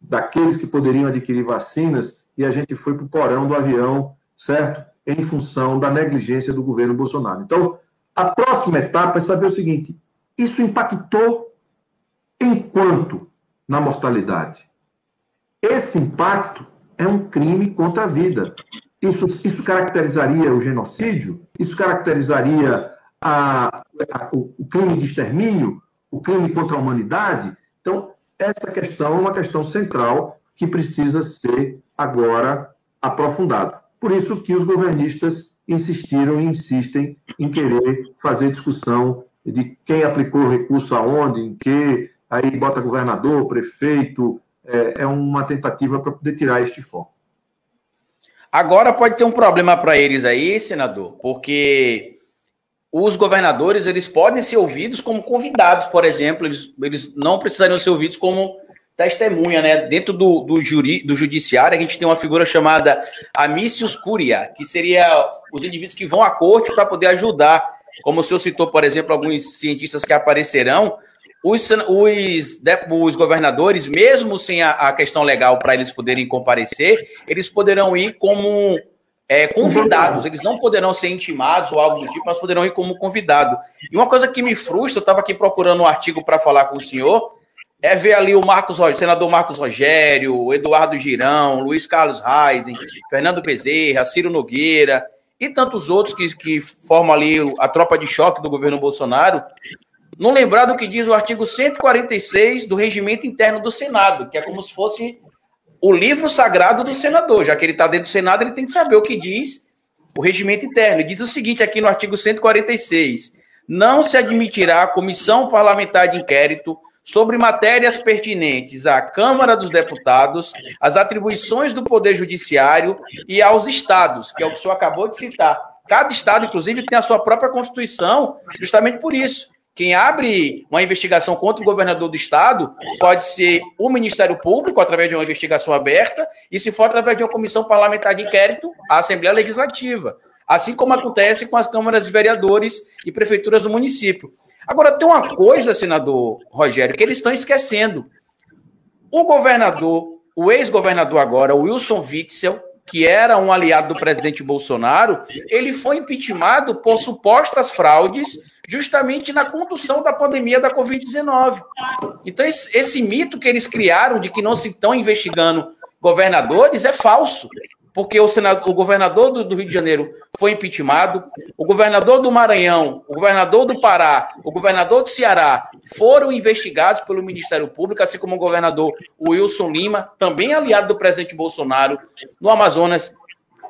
daqueles que poderiam adquirir vacinas e a gente foi para o porão do avião, certo? em função da negligência do governo Bolsonaro. Então, a próxima etapa é saber o seguinte: isso impactou em quanto na mortalidade? Esse impacto é um crime contra a vida. Isso, isso caracterizaria o genocídio? Isso caracterizaria a, a, o, o crime de extermínio? O crime contra a humanidade? Então, essa questão é uma questão central que precisa ser agora aprofundada. Por isso que os governistas insistiram e insistem em querer fazer discussão de quem aplicou o recurso aonde, em que, aí bota governador, prefeito, é, é uma tentativa para poder tirar este foco. Agora pode ter um problema para eles aí, senador, porque os governadores eles podem ser ouvidos como convidados, por exemplo, eles, eles não precisariam ser ouvidos como testemunha, né? Dentro do, do, juri, do judiciário, a gente tem uma figura chamada amicius curia, que seria os indivíduos que vão à corte para poder ajudar. Como o senhor citou, por exemplo, alguns cientistas que aparecerão, os, os, os governadores, mesmo sem a, a questão legal para eles poderem comparecer, eles poderão ir como é, convidados, eles não poderão ser intimados ou algo do tipo, mas poderão ir como convidado. E uma coisa que me frustra, eu estava aqui procurando um artigo para falar com o senhor, é ver ali o Marcos o senador Marcos Rogério, o Eduardo Girão, Luiz Carlos Reisen, Fernando Bezerra, Ciro Nogueira e tantos outros que, que formam ali a tropa de choque do governo Bolsonaro, não lembrar do que diz o artigo 146 do regimento interno do Senado, que é como se fosse o livro sagrado do senador, já que ele está dentro do Senado, ele tem que saber o que diz o regimento interno. Ele diz o seguinte aqui no artigo 146: não se admitirá comissão parlamentar de inquérito sobre matérias pertinentes à Câmara dos Deputados, às atribuições do Poder Judiciário e aos estados, que é o que o senhor acabou de citar. Cada estado, inclusive, tem a sua própria Constituição, justamente por isso. Quem abre uma investigação contra o governador do estado pode ser o Ministério Público, através de uma investigação aberta, e se for através de uma comissão parlamentar de inquérito, a Assembleia Legislativa. Assim como acontece com as câmaras de vereadores e prefeituras do município. Agora, tem uma coisa, senador Rogério, que eles estão esquecendo. O governador, o ex-governador agora, Wilson Witzel, que era um aliado do presidente Bolsonaro, ele foi impeachmentado por supostas fraudes justamente na condução da pandemia da Covid-19. Então, esse, mito que eles criaram de que não se estão investigando governadores é falso porque o, senador, o governador do, do, Rio de Janeiro foi impeachmentado, o governador do Maranhão, o governador do Pará, o governador do Ceará foram investigados pelo Ministério Público, assim como o governador Wilson Lima, também aliado do presidente Bolsonaro, no Amazonas.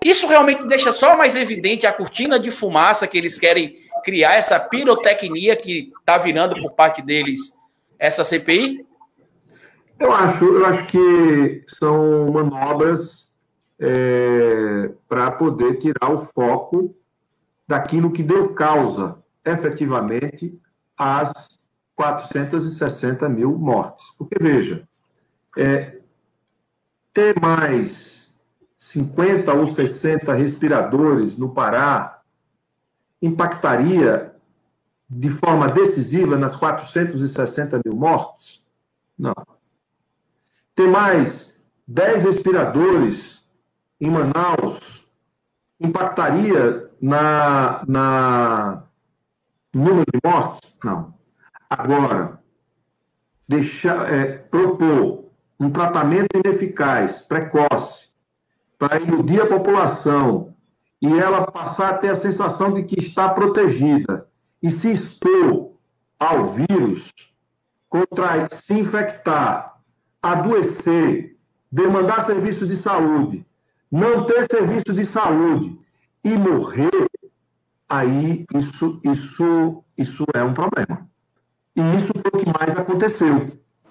Isso realmente deixa só mais evidente a cortina de fumaça que eles querem criar, essa pirotecnia que está virando por parte deles essa CPI? Eu acho, eu acho que são manobras é, para poder tirar o foco daquilo que deu causa, efetivamente, às 460 mil mortes. Porque, veja, é, ter mais 50 ou 60 respiradores no Pará impactaria de forma decisiva nas 460 mil mortes? Não. Ter mais 10 respiradores em Manaus impactaria na, na número de mortes? Não. Agora, deixar, é, propor um tratamento ineficaz, precoce, para iludir a população e ela passar a ter a sensação de que está protegida e se expor ao vírus, contrair, se infectar, adoecer, demandar serviços de saúde, não ter serviço de saúde e morrer, aí isso, isso, isso é um problema. E isso foi o que mais aconteceu.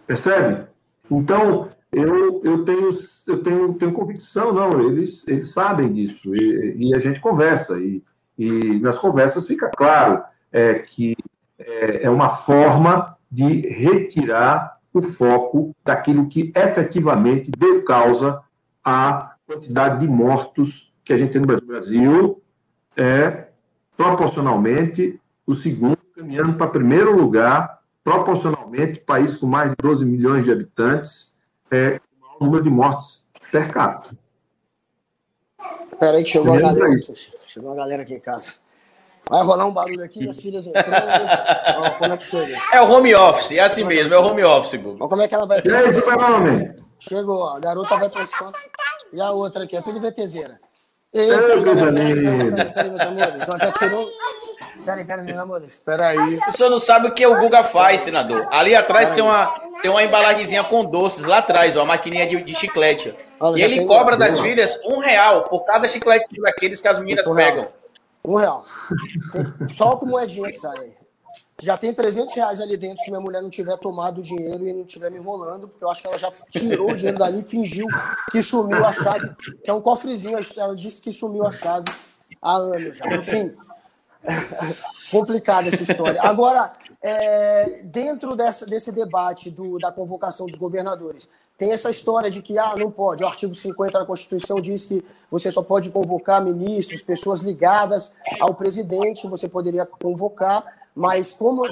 Percebe? Então, eu, eu, tenho, eu tenho, tenho convicção, não, eles, eles sabem disso, e, e a gente conversa, e, e nas conversas fica claro é, que é, é uma forma de retirar o foco daquilo que efetivamente deu causa a quantidade de mortos que a gente tem no Brasil. O Brasil é proporcionalmente o segundo, caminhando para primeiro lugar, proporcionalmente, país com mais de 12 milhões de habitantes, é o número de mortes per capita. Espera aí que chegou a galera aqui. Chegou a galera aqui em casa. Vai rolar um barulho aqui, as filhas entrando. Ó, como é que chega? É o home office, é assim mesmo, é o home office. Olha como é que ela vai. E aí, super-homem? Chegou, a garota vai para a escola. E a outra aqui, é tudo VTZera. Ei, coisa linda. Peraí, meus amores. Ela já tirou. Peraí, peraí, meus amores. Espera aí. O senhor não sabe o que o Guga faz, senador. Ali atrás tem uma, tem uma embalagenzinha com doces, lá atrás, ó, a maquininha de, de chiclete. Olha, e ele cobra das Boa. filhas um real por cada chiclete daqueles que as meninas Um pegam. real. Um real. Tem- Só com moedinha que sai aí. Já tem 300 reais ali dentro se minha mulher não tiver tomado o dinheiro e não estiver me enrolando, porque eu acho que ela já tirou o dinheiro dali e fingiu que sumiu a chave, que é um cofrezinho. Ela disse que sumiu a chave há anos já. Enfim, complicada essa história. Agora, é, dentro dessa, desse debate do, da convocação dos governadores, tem essa história de que ah, não pode. O artigo 50 da Constituição diz que você só pode convocar ministros, pessoas ligadas ao presidente, você poderia convocar, mas como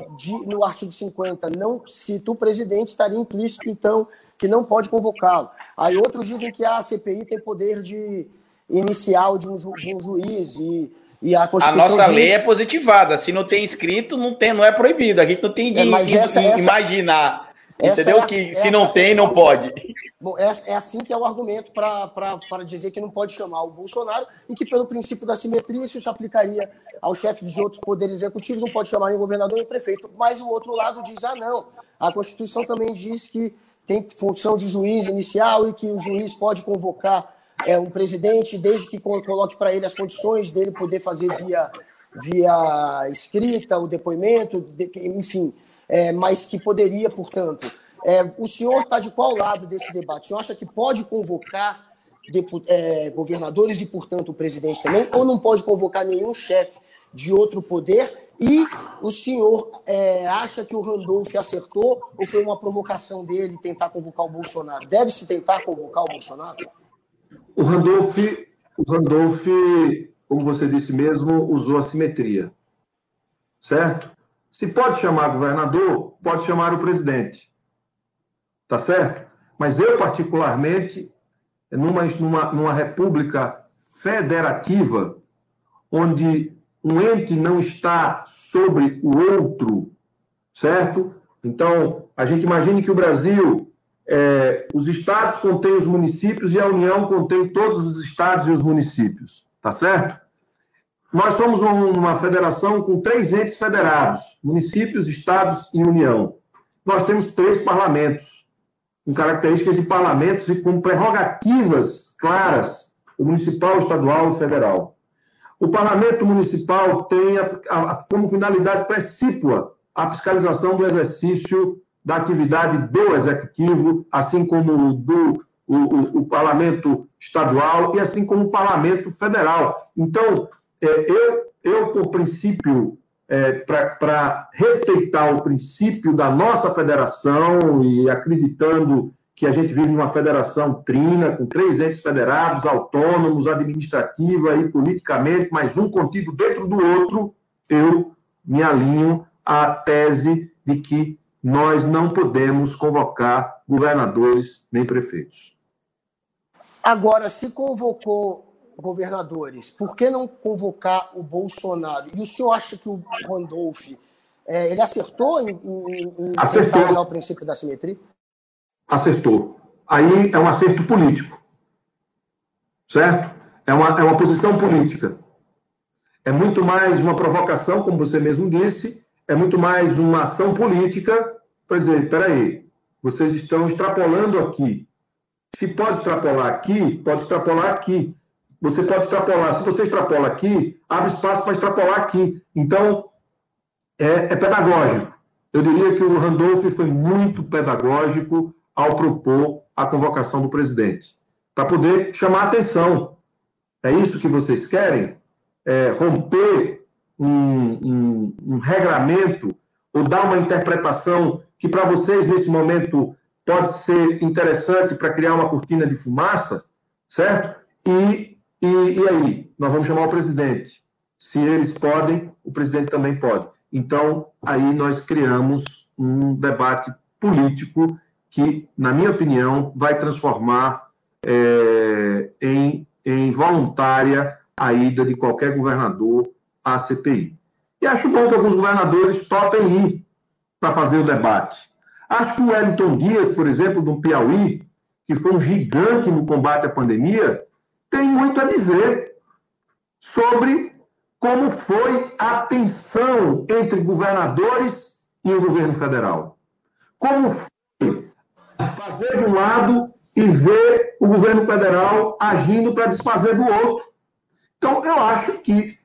no artigo 50 não cita o presidente, estaria implícito, então, que não pode convocá-lo. Aí outros dizem que a CPI tem poder de inicial de um, ju- de um juiz e, e a A nossa diz- lei é positivada. Se não tem escrito, não, tem, não é proibido. A gente não tem de É, mas essa- de essa- imaginar. essa entendeu? é que se não tem, é não o- pode. Bom, é, é assim que é o argumento para dizer que não pode chamar o Bolsonaro e que, pelo princípio da simetria, isso se aplicaria aos chefes de outros poderes executivos, não pode chamar nem governador nem prefeito. Mas o outro lado diz: ah, não, a Constituição também diz que tem função de juiz inicial e que o juiz pode convocar é, um presidente desde que co- coloque para ele as condições dele poder fazer via, via escrita o depoimento, de- enfim, é, mas que poderia, portanto. É, o senhor está de qual lado desse debate? O senhor acha que pode convocar depu- é, governadores e, portanto, o presidente também, ou não pode convocar nenhum chefe de outro poder? E o senhor é, acha que o Randolph acertou ou foi uma provocação dele tentar convocar o Bolsonaro? Deve-se tentar convocar o Bolsonaro? O Randolph, o Randolph, como você disse mesmo, usou a simetria. Certo? Se pode chamar governador, pode chamar o presidente. Tá certo? Mas eu, particularmente, numa, numa, numa república federativa, onde um ente não está sobre o outro, certo? Então, a gente imagine que o Brasil é, os estados contêm os municípios e a União contém todos os estados e os municípios, tá certo? Nós somos um- uma federação com três entes federados: municípios, estados e União. Nós temos três parlamentos, com características de parlamentos e com prerrogativas claras: o municipal, o estadual e o federal. O parlamento municipal tem a- a- como finalidade precípua a fiscalização do exercício da atividade do executivo, assim como do o, o- o parlamento estadual e assim como o parlamento federal. Então, é, eu, eu por princípio, para respeitar o princípio da nossa federação e acreditando que a gente vive numa federação trina, com três entes federados, autônomos, administrativa e politicamente, mas um contido dentro do outro, eu me alinho à tese de que nós não podemos convocar governadores nem prefeitos. Agora, se convocou governadores, por que não convocar o Bolsonaro? E o senhor acha que o Randolph é, ele acertou em, em, em Acertou. usar o princípio da simetria? Acertou. Aí é um acerto político. Certo? É uma, é uma posição política. É muito mais uma provocação, como você mesmo disse, é muito mais uma ação política para dizer: espera aí, vocês estão extrapolando aqui. Se pode extrapolar aqui, pode extrapolar aqui. Você pode extrapolar. Se você extrapola aqui, abre espaço para extrapolar aqui. Então, é, é pedagógico. Eu diria que o Randolph foi muito pedagógico ao propor a convocação do presidente, para poder chamar atenção. É isso que vocês querem? É, romper um, um, um regramento ou dar uma interpretação que para vocês, nesse momento, pode ser interessante para criar uma cortina de fumaça, certo? E, e, e aí? Nós vamos chamar o presidente. Se eles podem, o presidente também pode. Então, aí nós criamos um debate político que, na minha opinião, vai transformar é, em, em voluntária a ida de qualquer governador à CPI. E acho bom que alguns governadores topem ir para fazer o debate. Acho que o Wellington Dias, por exemplo, do Piauí, que foi um gigante no combate à pandemia, tem muito a dizer sobre como foi a tensão entre governadores e o governo federal. Como foi fazer de um lado e ver o governo federal agindo para desfazer do outro. Então, eu acho que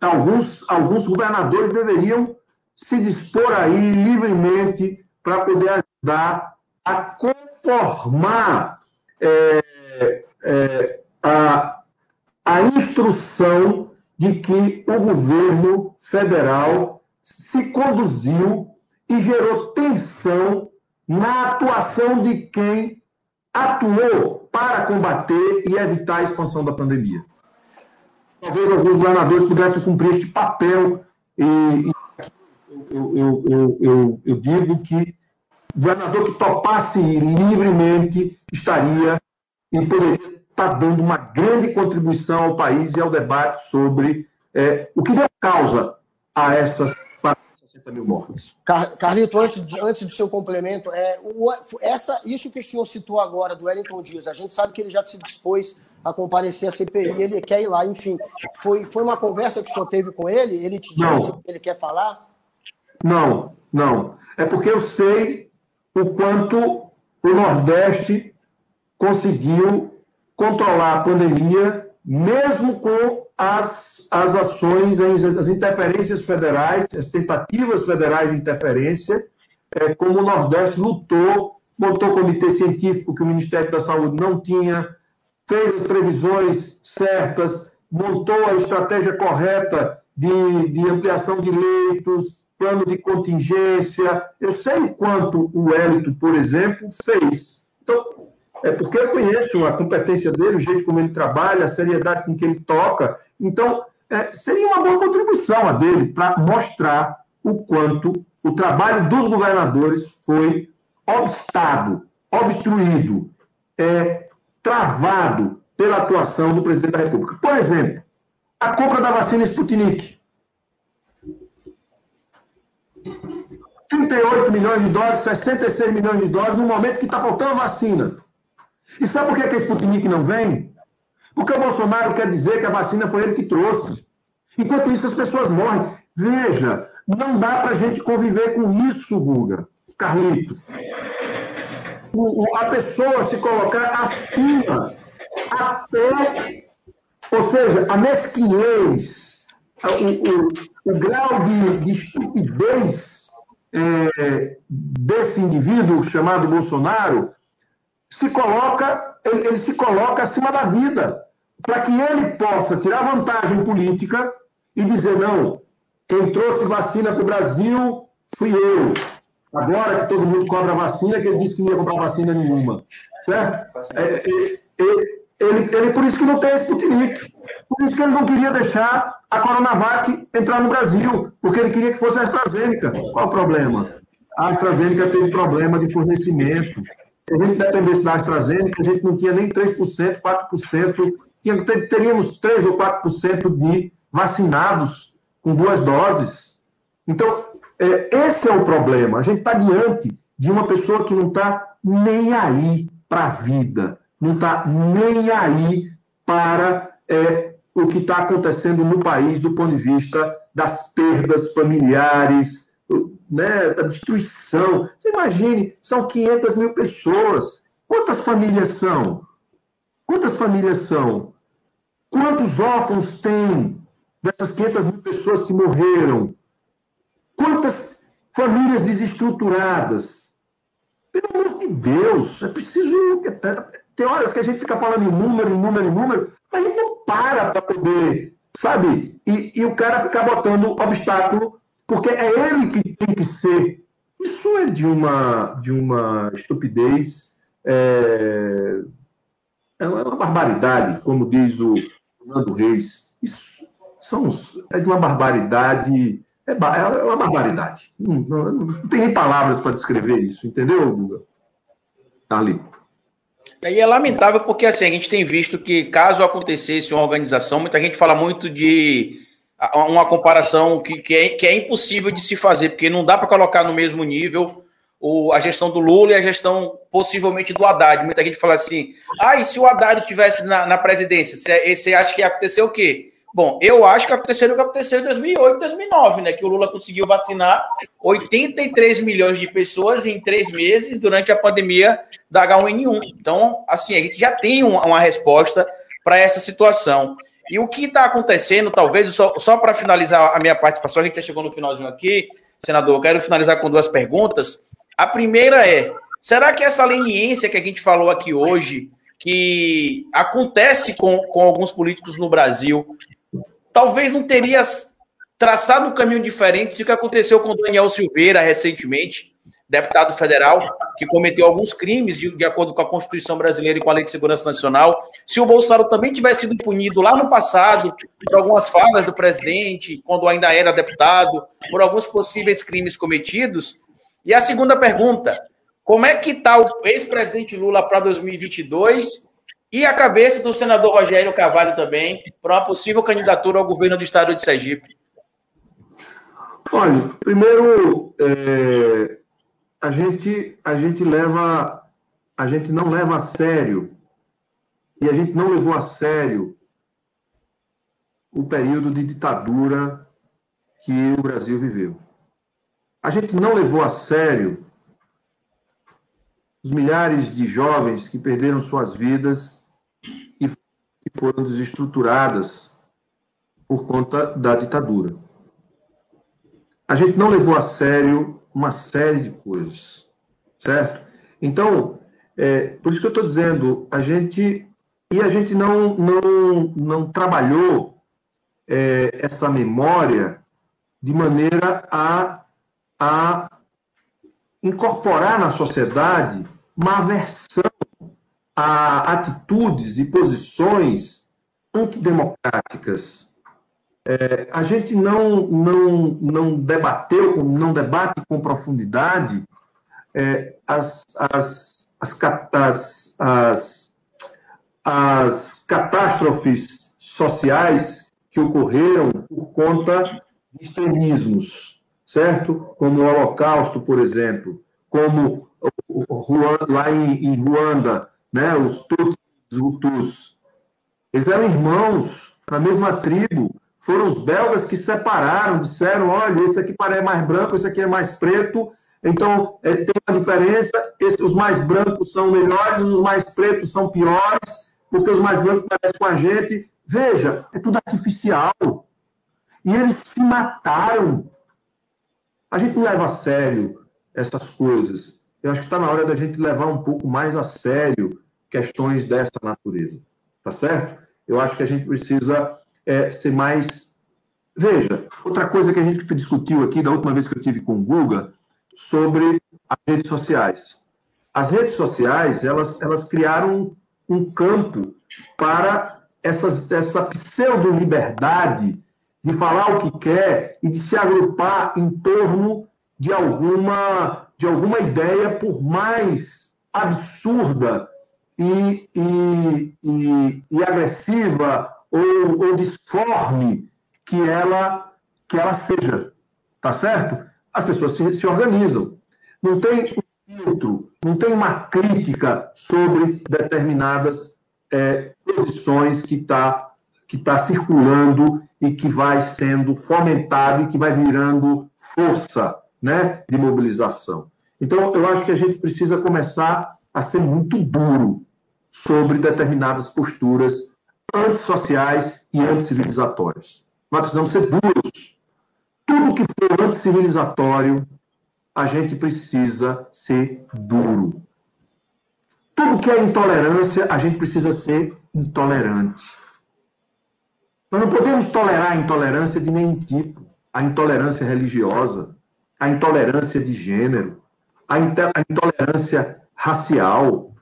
alguns, alguns governadores deveriam se dispor aí livremente para poder ajudar a conformar é, é, a, a instrução de que o governo federal se conduziu e gerou tensão na atuação de quem atuou para combater e evitar a expansão da pandemia. Talvez alguns governadores pudessem cumprir este papel e, eu, eu, eu, eu, digo que o governador que topasse livremente estaria e poderia estar dando uma grande contribuição ao país e ao debate sobre é, o que deu causa a essas 60 mil mortes. Carlito, antes, de, antes do seu complemento, é, o, essa, isso que o senhor citou agora do Wellington Dias, a gente sabe que ele já se dispôs a comparecer à CPI, ele quer ir lá, enfim. Foi, foi uma conversa que o senhor teve com ele? Ele te disse que ele quer falar? Não, não. É porque eu sei o quanto o Nordeste conseguiu controlar a pandemia, mesmo com as, as ações, as, as interferências federais, as tentativas federais de interferência, é, como o Nordeste lutou, montou comitê científico que o Ministério da Saúde não tinha, fez as previsões certas, montou a estratégia correta de, de ampliação de leitos, plano de contingência. Eu sei quanto o Wellington, por exemplo, fez. Então, é porque eu conheço a competência dele, o jeito como ele trabalha, a seriedade com que ele toca. Então, é, seria uma boa contribuição a dele para mostrar o quanto o trabalho dos governadores foi obstado, obstruído, é, travado pela atuação do presidente da República. Por exemplo, a compra da vacina Sputnik. 38 milhões de doses, 66 milhões de doses, no momento que está faltando vacina. E sabe por que, que a Sputnik não vem? Porque o Bolsonaro quer dizer que a vacina foi ele que trouxe. Enquanto isso, as pessoas morrem. Veja, não dá para a gente conviver com isso, Guga, Carlito. A pessoa se colocar acima, até, ou seja, a mesquinhez, o, o, o grau de, de estupidez é, desse indivíduo chamado Bolsonaro se coloca, ele, ele se coloca acima da vida, para que ele possa tirar vantagem política e dizer, não, quem trouxe vacina para o Brasil fui eu. Agora que todo mundo cobra vacina, que ele disse que não ia comprar vacina nenhuma. Certo? É, é, é, ele, ele, por isso que não tem Sputnik. Por isso que ele não queria deixar a Coronavac entrar no Brasil, porque ele queria que fosse a AstraZeneca. Qual o problema? A AstraZeneca teve problema de fornecimento. Se a gente dependesse da AstraZeneca, a gente não tinha nem 3%, 4%, tinha, teríamos 3% ou 4% de vacinados com duas doses. Então, é, esse é o problema. A gente está diante de uma pessoa que não está nem aí para a vida, não está nem aí para é, o que está acontecendo no país do ponto de vista das perdas familiares, né, da destruição. Você imagine, são 500 mil pessoas. Quantas famílias são? Quantas famílias são? Quantos órfãos tem dessas 500 mil pessoas que morreram? Quantas famílias desestruturadas? Pelo amor de Deus, é preciso. Tem horas que a gente fica falando em número, em número, em número, mas a gente não para para poder, sabe? E, e o cara ficar botando obstáculo porque é ele que tem que ser. Isso é de uma, de uma estupidez, é, é uma barbaridade, como diz o Fernando Reis. Isso são, é de uma barbaridade. É, é uma barbaridade. Não, não, não tem nem palavras para descrever isso, entendeu, Guga? Ali. E é lamentável porque assim, a gente tem visto que, caso acontecesse uma organização, muita gente fala muito de uma comparação que, que, é, que é impossível de se fazer, porque não dá para colocar no mesmo nível o, a gestão do Lula e a gestão possivelmente do Haddad. Muita gente fala assim: ah, e se o Haddad tivesse na, na presidência, você acha que ia acontecer o quê? Bom, eu acho que aconteceu o que aconteceu em 2008, 2009, né? Que o Lula conseguiu vacinar 83 milhões de pessoas em três meses durante a pandemia da H1N1. Então, assim, a gente já tem uma resposta para essa situação. E o que está acontecendo, talvez, só, só para finalizar a minha participação, a gente já chegou no finalzinho aqui, senador, eu quero finalizar com duas perguntas. A primeira é: será que essa leniência que a gente falou aqui hoje, que acontece com, com alguns políticos no Brasil, talvez não teria traçado um caminho diferente se o que aconteceu com Daniel Silveira recentemente, deputado federal, que cometeu alguns crimes de, de, acordo com a Constituição brasileira e com a Lei de Segurança Nacional. Se o Bolsonaro também tivesse sido punido lá no passado por algumas falas do presidente, quando ainda era deputado, por alguns possíveis crimes cometidos. E a segunda pergunta: como é que está o ex-presidente Lula para 2022 e a cabeça do senador Rogério Carvalho também para uma possível candidatura ao governo do estado de Sergipe? Olha, primeiro, é, a, gente, a gente leva, a gente não leva a sério, e a gente não levou a sério o período de ditadura que o Brasil viveu. A gente não levou a sério os milhares de jovens que perderam suas vidas foram desestruturadas por conta da ditadura. A gente não levou a sério uma série de coisas, certo? Então, é, por isso que eu estou dizendo, a gente e a gente não não, não trabalhou é, essa memória de maneira a, a incorporar na sociedade uma aversão a atitudes e posições antidemocráticas. É, a gente não, não, não debateu, não debate com profundidade é, as, as, as, as, as, catástrofes sociais que ocorreram por conta de extremismos, certo? Como o Holocausto, por exemplo, como lá em Ruanda, né, os Tutsis, os eles eram irmãos na mesma tribo. Foram os belgas que separaram, disseram: olha, esse aqui parece mais branco, esse aqui é mais preto. Então, é, tem uma diferença. Esse, os mais brancos são melhores, os mais pretos são piores, porque os mais brancos parecem com a gente. Veja, é tudo artificial. E eles se mataram. A gente não leva a sério essas coisas. Eu acho que está na hora da gente levar um pouco mais a sério questões dessa natureza, tá certo? Eu acho que a gente precisa é, ser mais. Veja, outra coisa que a gente discutiu aqui da última vez que eu tive com o Guga sobre as redes sociais. As redes sociais, elas, elas criaram um campo para essas, essa pseudo-liberdade de falar o que quer e de se agrupar em torno de alguma, de alguma ideia, por mais absurda e, e, e, e agressiva ou, ou disforme que ela, que ela seja. Tá certo? As pessoas se, se organizam. Não tem um filtro, não tem uma crítica sobre determinadas é, posições que está que tá circulando e que vai sendo fomentado e que vai virando força né, de mobilização. Então, eu acho que a gente precisa começar a ser muito duro sobre determinadas posturas antissociais e anticivilizatórias. Nós precisamos ser duros. Tudo que for anticivilizatório, a gente precisa ser duro. Tudo que é intolerância, a gente precisa ser intolerante. Nós não podemos tolerar a intolerância de nenhum tipo. A intolerância religiosa, a intolerância de gênero, a, intolerância racial,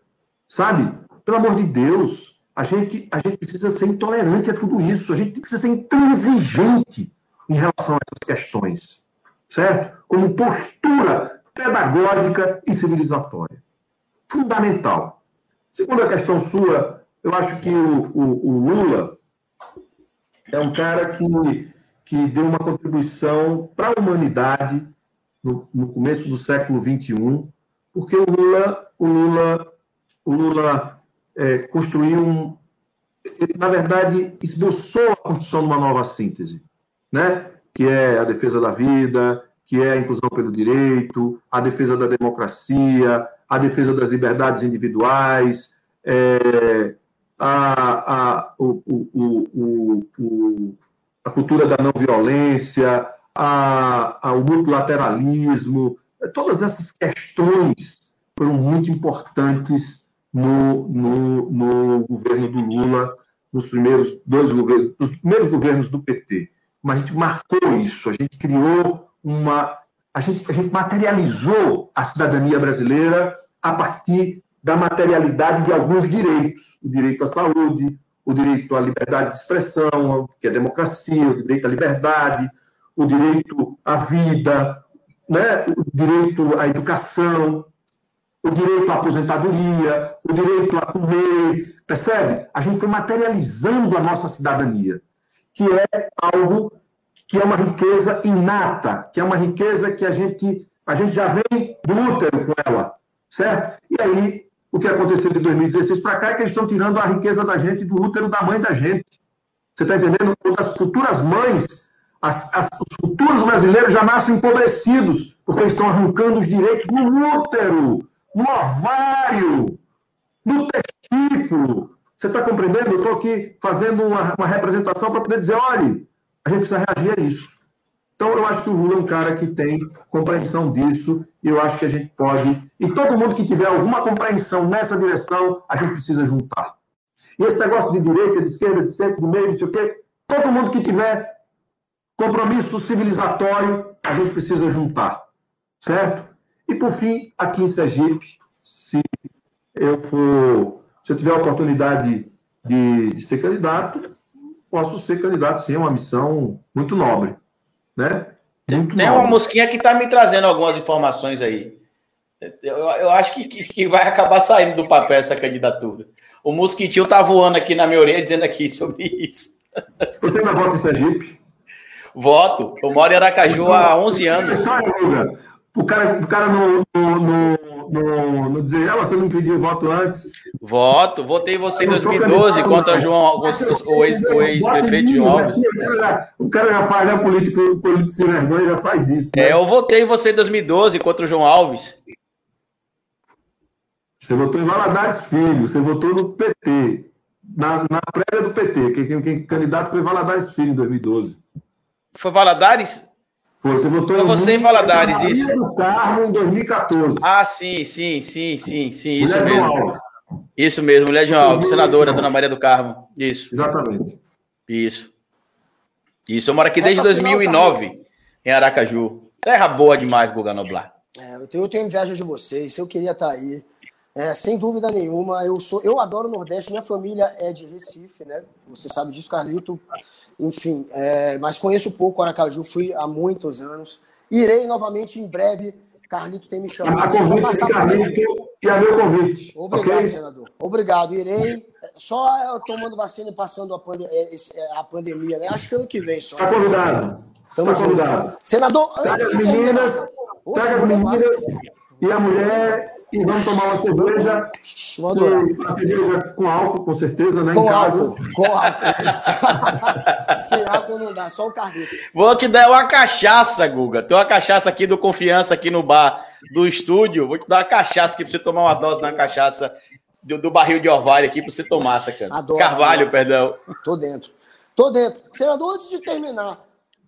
sabe? Pelo amor de Deus, a gente, a gente precisa ser intolerante a tudo isso, a gente precisa ser intransigente em relação a essas questões, certo? Como postura pedagógica e civilizatória. Fundamental. Segunda questão sua, eu acho que o, o, o Lula é um cara que, que deu uma contribuição para a humanidade no, no começo do século XXI, porque o Lula, o Lula, o Lula é, construiu um, ele, na verdade, esboçou a construção de uma nova síntese, né? que é a defesa da vida, que é a inclusão pelo direito, a defesa da democracia, a defesa das liberdades individuais, é, a, a, o, o, o, a cultura da não violência, a, a, o multilateralismo, todas essas questões foram muito importantes no, no, no governo do Lula, nos primeiros dois governos, nos primeiros governos do PT. Mas a gente marcou isso, a gente criou uma. A gente, a gente materializou a cidadania brasileira a partir da materialidade de alguns direitos: o direito à saúde, o direito à liberdade de expressão, que é democracia, o direito à liberdade, o direito à vida, né? o direito à educação, o direito à aposentadoria, o direito a comer, percebe? A gente foi materializando a nossa cidadania, que é algo que é uma riqueza inata, que é uma riqueza que a gente, a gente já vem do útero com ela, certo? E aí, o que aconteceu de 2016 para cá é que eles estão tirando a riqueza da gente do útero da mãe da gente. Você está entendendo? As futuras mães, as, as, os futuros brasileiros já nascem empobrecidos, porque eles estão arrancando os direitos no útero, no ovário, no testículo. Você está compreendendo? Eu estou aqui fazendo uma, uma representação para poder dizer: olha, a gente precisa reagir a isso. Então, eu acho que o Lula é um cara que tem compreensão disso, e eu acho que a gente pode. E todo mundo que tiver alguma compreensão nessa direção, a gente precisa juntar. E esse negócio de direita, de esquerda, de centro, de meio, não sei o quê, todo mundo que tiver compromisso civilizatório, a gente precisa juntar. Certo? E, por fim, aqui em Sergipe, se eu for. Se eu tiver a oportunidade de, de ser candidato, posso ser candidato, sim, é uma missão muito nobre. Né? Muito Tem nobre. uma mosquinha que está me trazendo algumas informações aí. Eu, eu acho que, que, que, vai acabar saindo do papel essa candidatura. O mosquitinho tá voando aqui na minha orelha dizendo aqui sobre isso. Você ainda vota em Sergipe? Voto. Eu moro em Aracaju há 11 anos. O cara, o cara não, não, não, não dizer, ah, você não pediu voto antes. Voto, votei você em 2012 contra João, o, ex-prefeito João Alves. O cara já faz, né? Político, político sem vergonha já faz isso. Né? É, eu votei você em 2012 contra o João Alves. Você votou em Valadares Filho, você votou no PT, na, na prévia do PT, quem, quem, quem candidato foi Valadares Filho em 2012. Foi Valadares? Foi, você votou Foi você em Valadares, isso. do Carmo em 2014. Ah, sim, sim, sim, sim, sim, isso mesmo. Alves. Isso mesmo, mulher de Alves, senadora, dona Maria do Carmo. Isso. Exatamente. Isso. Isso, eu moro aqui desde 2009, em Aracaju. Terra boa demais, Guga Noblar. É, eu, tenho, eu tenho inveja de vocês, eu queria estar aí. É, sem dúvida nenhuma, eu sou, eu adoro o Nordeste, minha família é de Recife, né? Você sabe disso, Carlito. Enfim, é, mas conheço pouco Aracaju, fui há muitos anos. Irei novamente em breve. Carlito tem me chamado. Convite, passar Carlito, e a meu convite. Obrigado, okay? senador. Obrigado, irei. Só tomando vacina e passando a, é, é, a pandemia, né? Acho que ano que vem só. Está convidado. Estamos tá convidados. Senador, traga as meninas, traga as meninas e a mulher e vamos tomar uma cerveja. Uma cerveja com álcool, com certeza, né? Com álcool. Com álcool. Sem álcool não dá, só o carrinho. Vou te dar uma cachaça, Guga. Tem uma cachaça aqui do Confiança, aqui no bar do estúdio. Vou te dar uma cachaça aqui pra você tomar uma dose na cachaça do, do barril de orvalho aqui pra você tomar, sacana. Adoro. Carvalho, adoro. perdão. Tô dentro. Tô dentro. Senador, antes de terminar,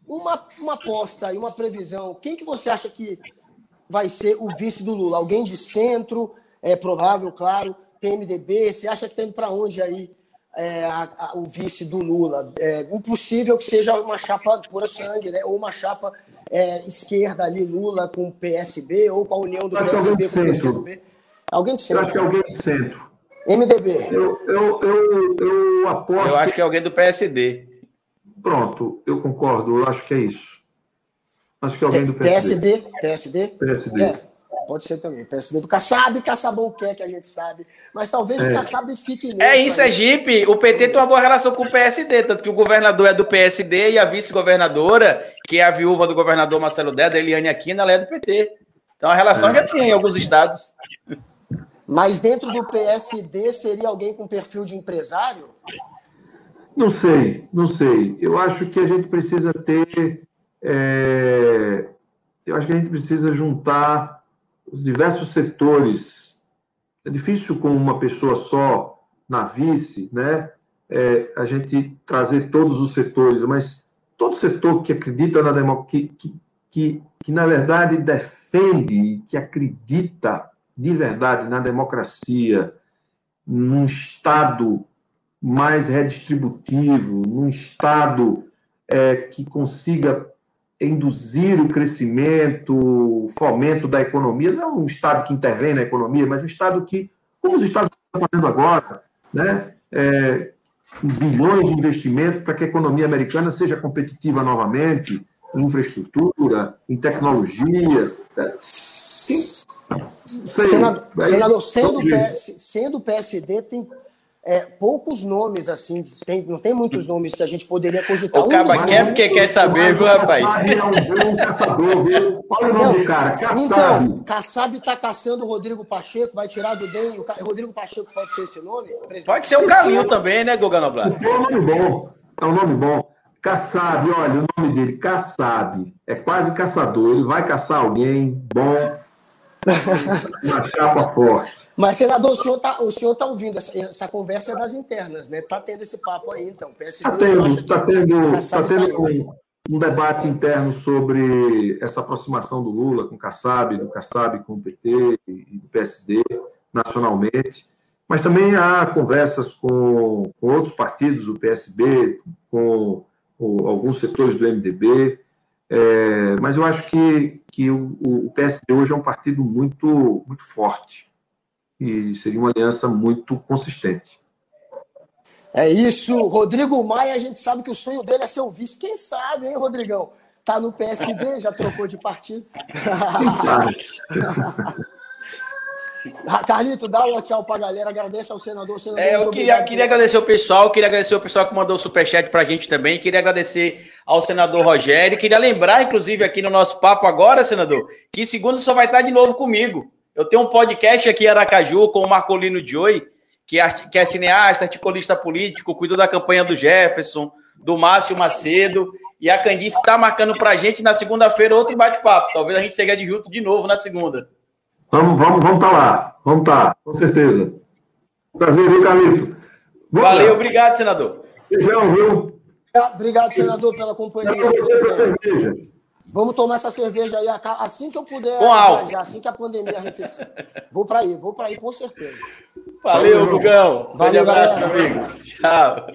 uma, uma aposta e uma previsão. Quem que você acha que vai ser o vice do Lula? Alguém de centro, é provável, claro, PMDB, você acha que tem tá para onde aí é, a, a, o vice do Lula? É impossível que seja uma chapa pura sangue, né? ou uma chapa é, esquerda ali, Lula com o PSB, ou com a união do PSB com o PSB. Alguém de centro? Eu acho que é alguém de centro. MDB. Eu, eu, eu, eu aposto. Eu acho que é alguém do PSD. Pronto, eu concordo, eu acho que é isso. Acho que alguém do PSD. PSD? PSD? PSD. É. pode ser também. PSD do Kassab, Kassabão quer que a gente sabe. Mas talvez é. o Kassab fique. É isso, é Jeep. O PT tem uma boa relação com o PSD, tanto que o governador é do PSD e a vice-governadora, que é a viúva do governador Marcelo Deda, Eliane Aquina, ela é do PT. Então a relação é. já tem em alguns estados. Mas dentro do PSD seria alguém com perfil de empresário? Não sei, não sei. Eu acho que a gente precisa ter. É... Eu acho que a gente precisa juntar os diversos setores. É difícil com uma pessoa só na vice, né? É, a gente trazer todos os setores, mas todo setor que acredita na democracia, que, que, que, na verdade defende, que acredita de verdade na democracia, num Estado mais redistributivo, num Estado é, que consiga induzir o crescimento, o fomento da economia, não um Estado que intervém na economia, mas um Estado que, como os Estados estão fazendo agora, né, é, bilhões de investimento para que a economia americana seja competitiva novamente, em infraestrutura, em tecnologia. Sim. Senador, senador sendo, PS, sendo PSD, tem é, poucos nomes, assim, tem, não tem muitos nomes que a gente poderia cogitar. O Caba quer porque quer saber, viu, rapaz? É um viu? Olha o nome do cara, Kassab. Então, Kassab tá caçando o Rodrigo Pacheco, vai tirar do DEM. O Rodrigo Pacheco pode ser esse nome? Pode ser o Calil também, né, Gogano Blas? É um nome bom, é um nome bom. Kassab, olha, o nome dele, Kassab, é quase caçador, ele vai caçar alguém bom, uma chapa forte. Mas, senador, o senhor está tá ouvindo, essa, essa conversa das internas, né? Está tendo esse papo aí, então. Está tendo, tá tendo, tá tendo tá um, um, debate interno sobre essa aproximação do Lula com o Kassab, do Kassab com o PT e do PSD nacionalmente. Mas também há conversas com, com outros partidos, o PSB, com, com alguns setores do MDB, é, mas eu acho que, que o, o, PSD hoje é um partido muito, muito forte e seria uma aliança muito consistente. É isso. Rodrigo Maia, a gente sabe que o sonho dele é ser o vice. Quem sabe, hein, Rodrigão? Tá no PSB, já trocou de partido. Quem sabe? Carlito, dá um tchau pra galera, agradece ao senador. senador é, eu queria, queria agradecer o pessoal, queria agradecer o pessoal que mandou o superchat pra gente também, queria agradecer ao senador Rogério, queria lembrar, inclusive, aqui no nosso papo agora, senador, que segunda só vai estar de novo comigo. Eu tenho um podcast aqui em Aracaju com o Marcolino Joy, que é, que é cineasta, articulista político, cuidou da campanha do Jefferson, do Márcio Macedo, e a Candice está marcando pra gente na segunda-feira outro bate-papo. Talvez a gente chegue de junto de novo na segunda. Vamos, vamos, vamos estar tá lá. Vamos estar, tá, com certeza. Prazer, viu, Carlito? Vamos Valeu, lá. obrigado, senador. Beijão, viu? Obrigado, senador, pela companhia. Vamos tomar essa cerveja aí assim que eu puder viajar, assim que a pandemia arrefecer. Vou para aí, vou para aí com certeza. Valeu, Gugão. Valeu, abraço, amigo. Tchau.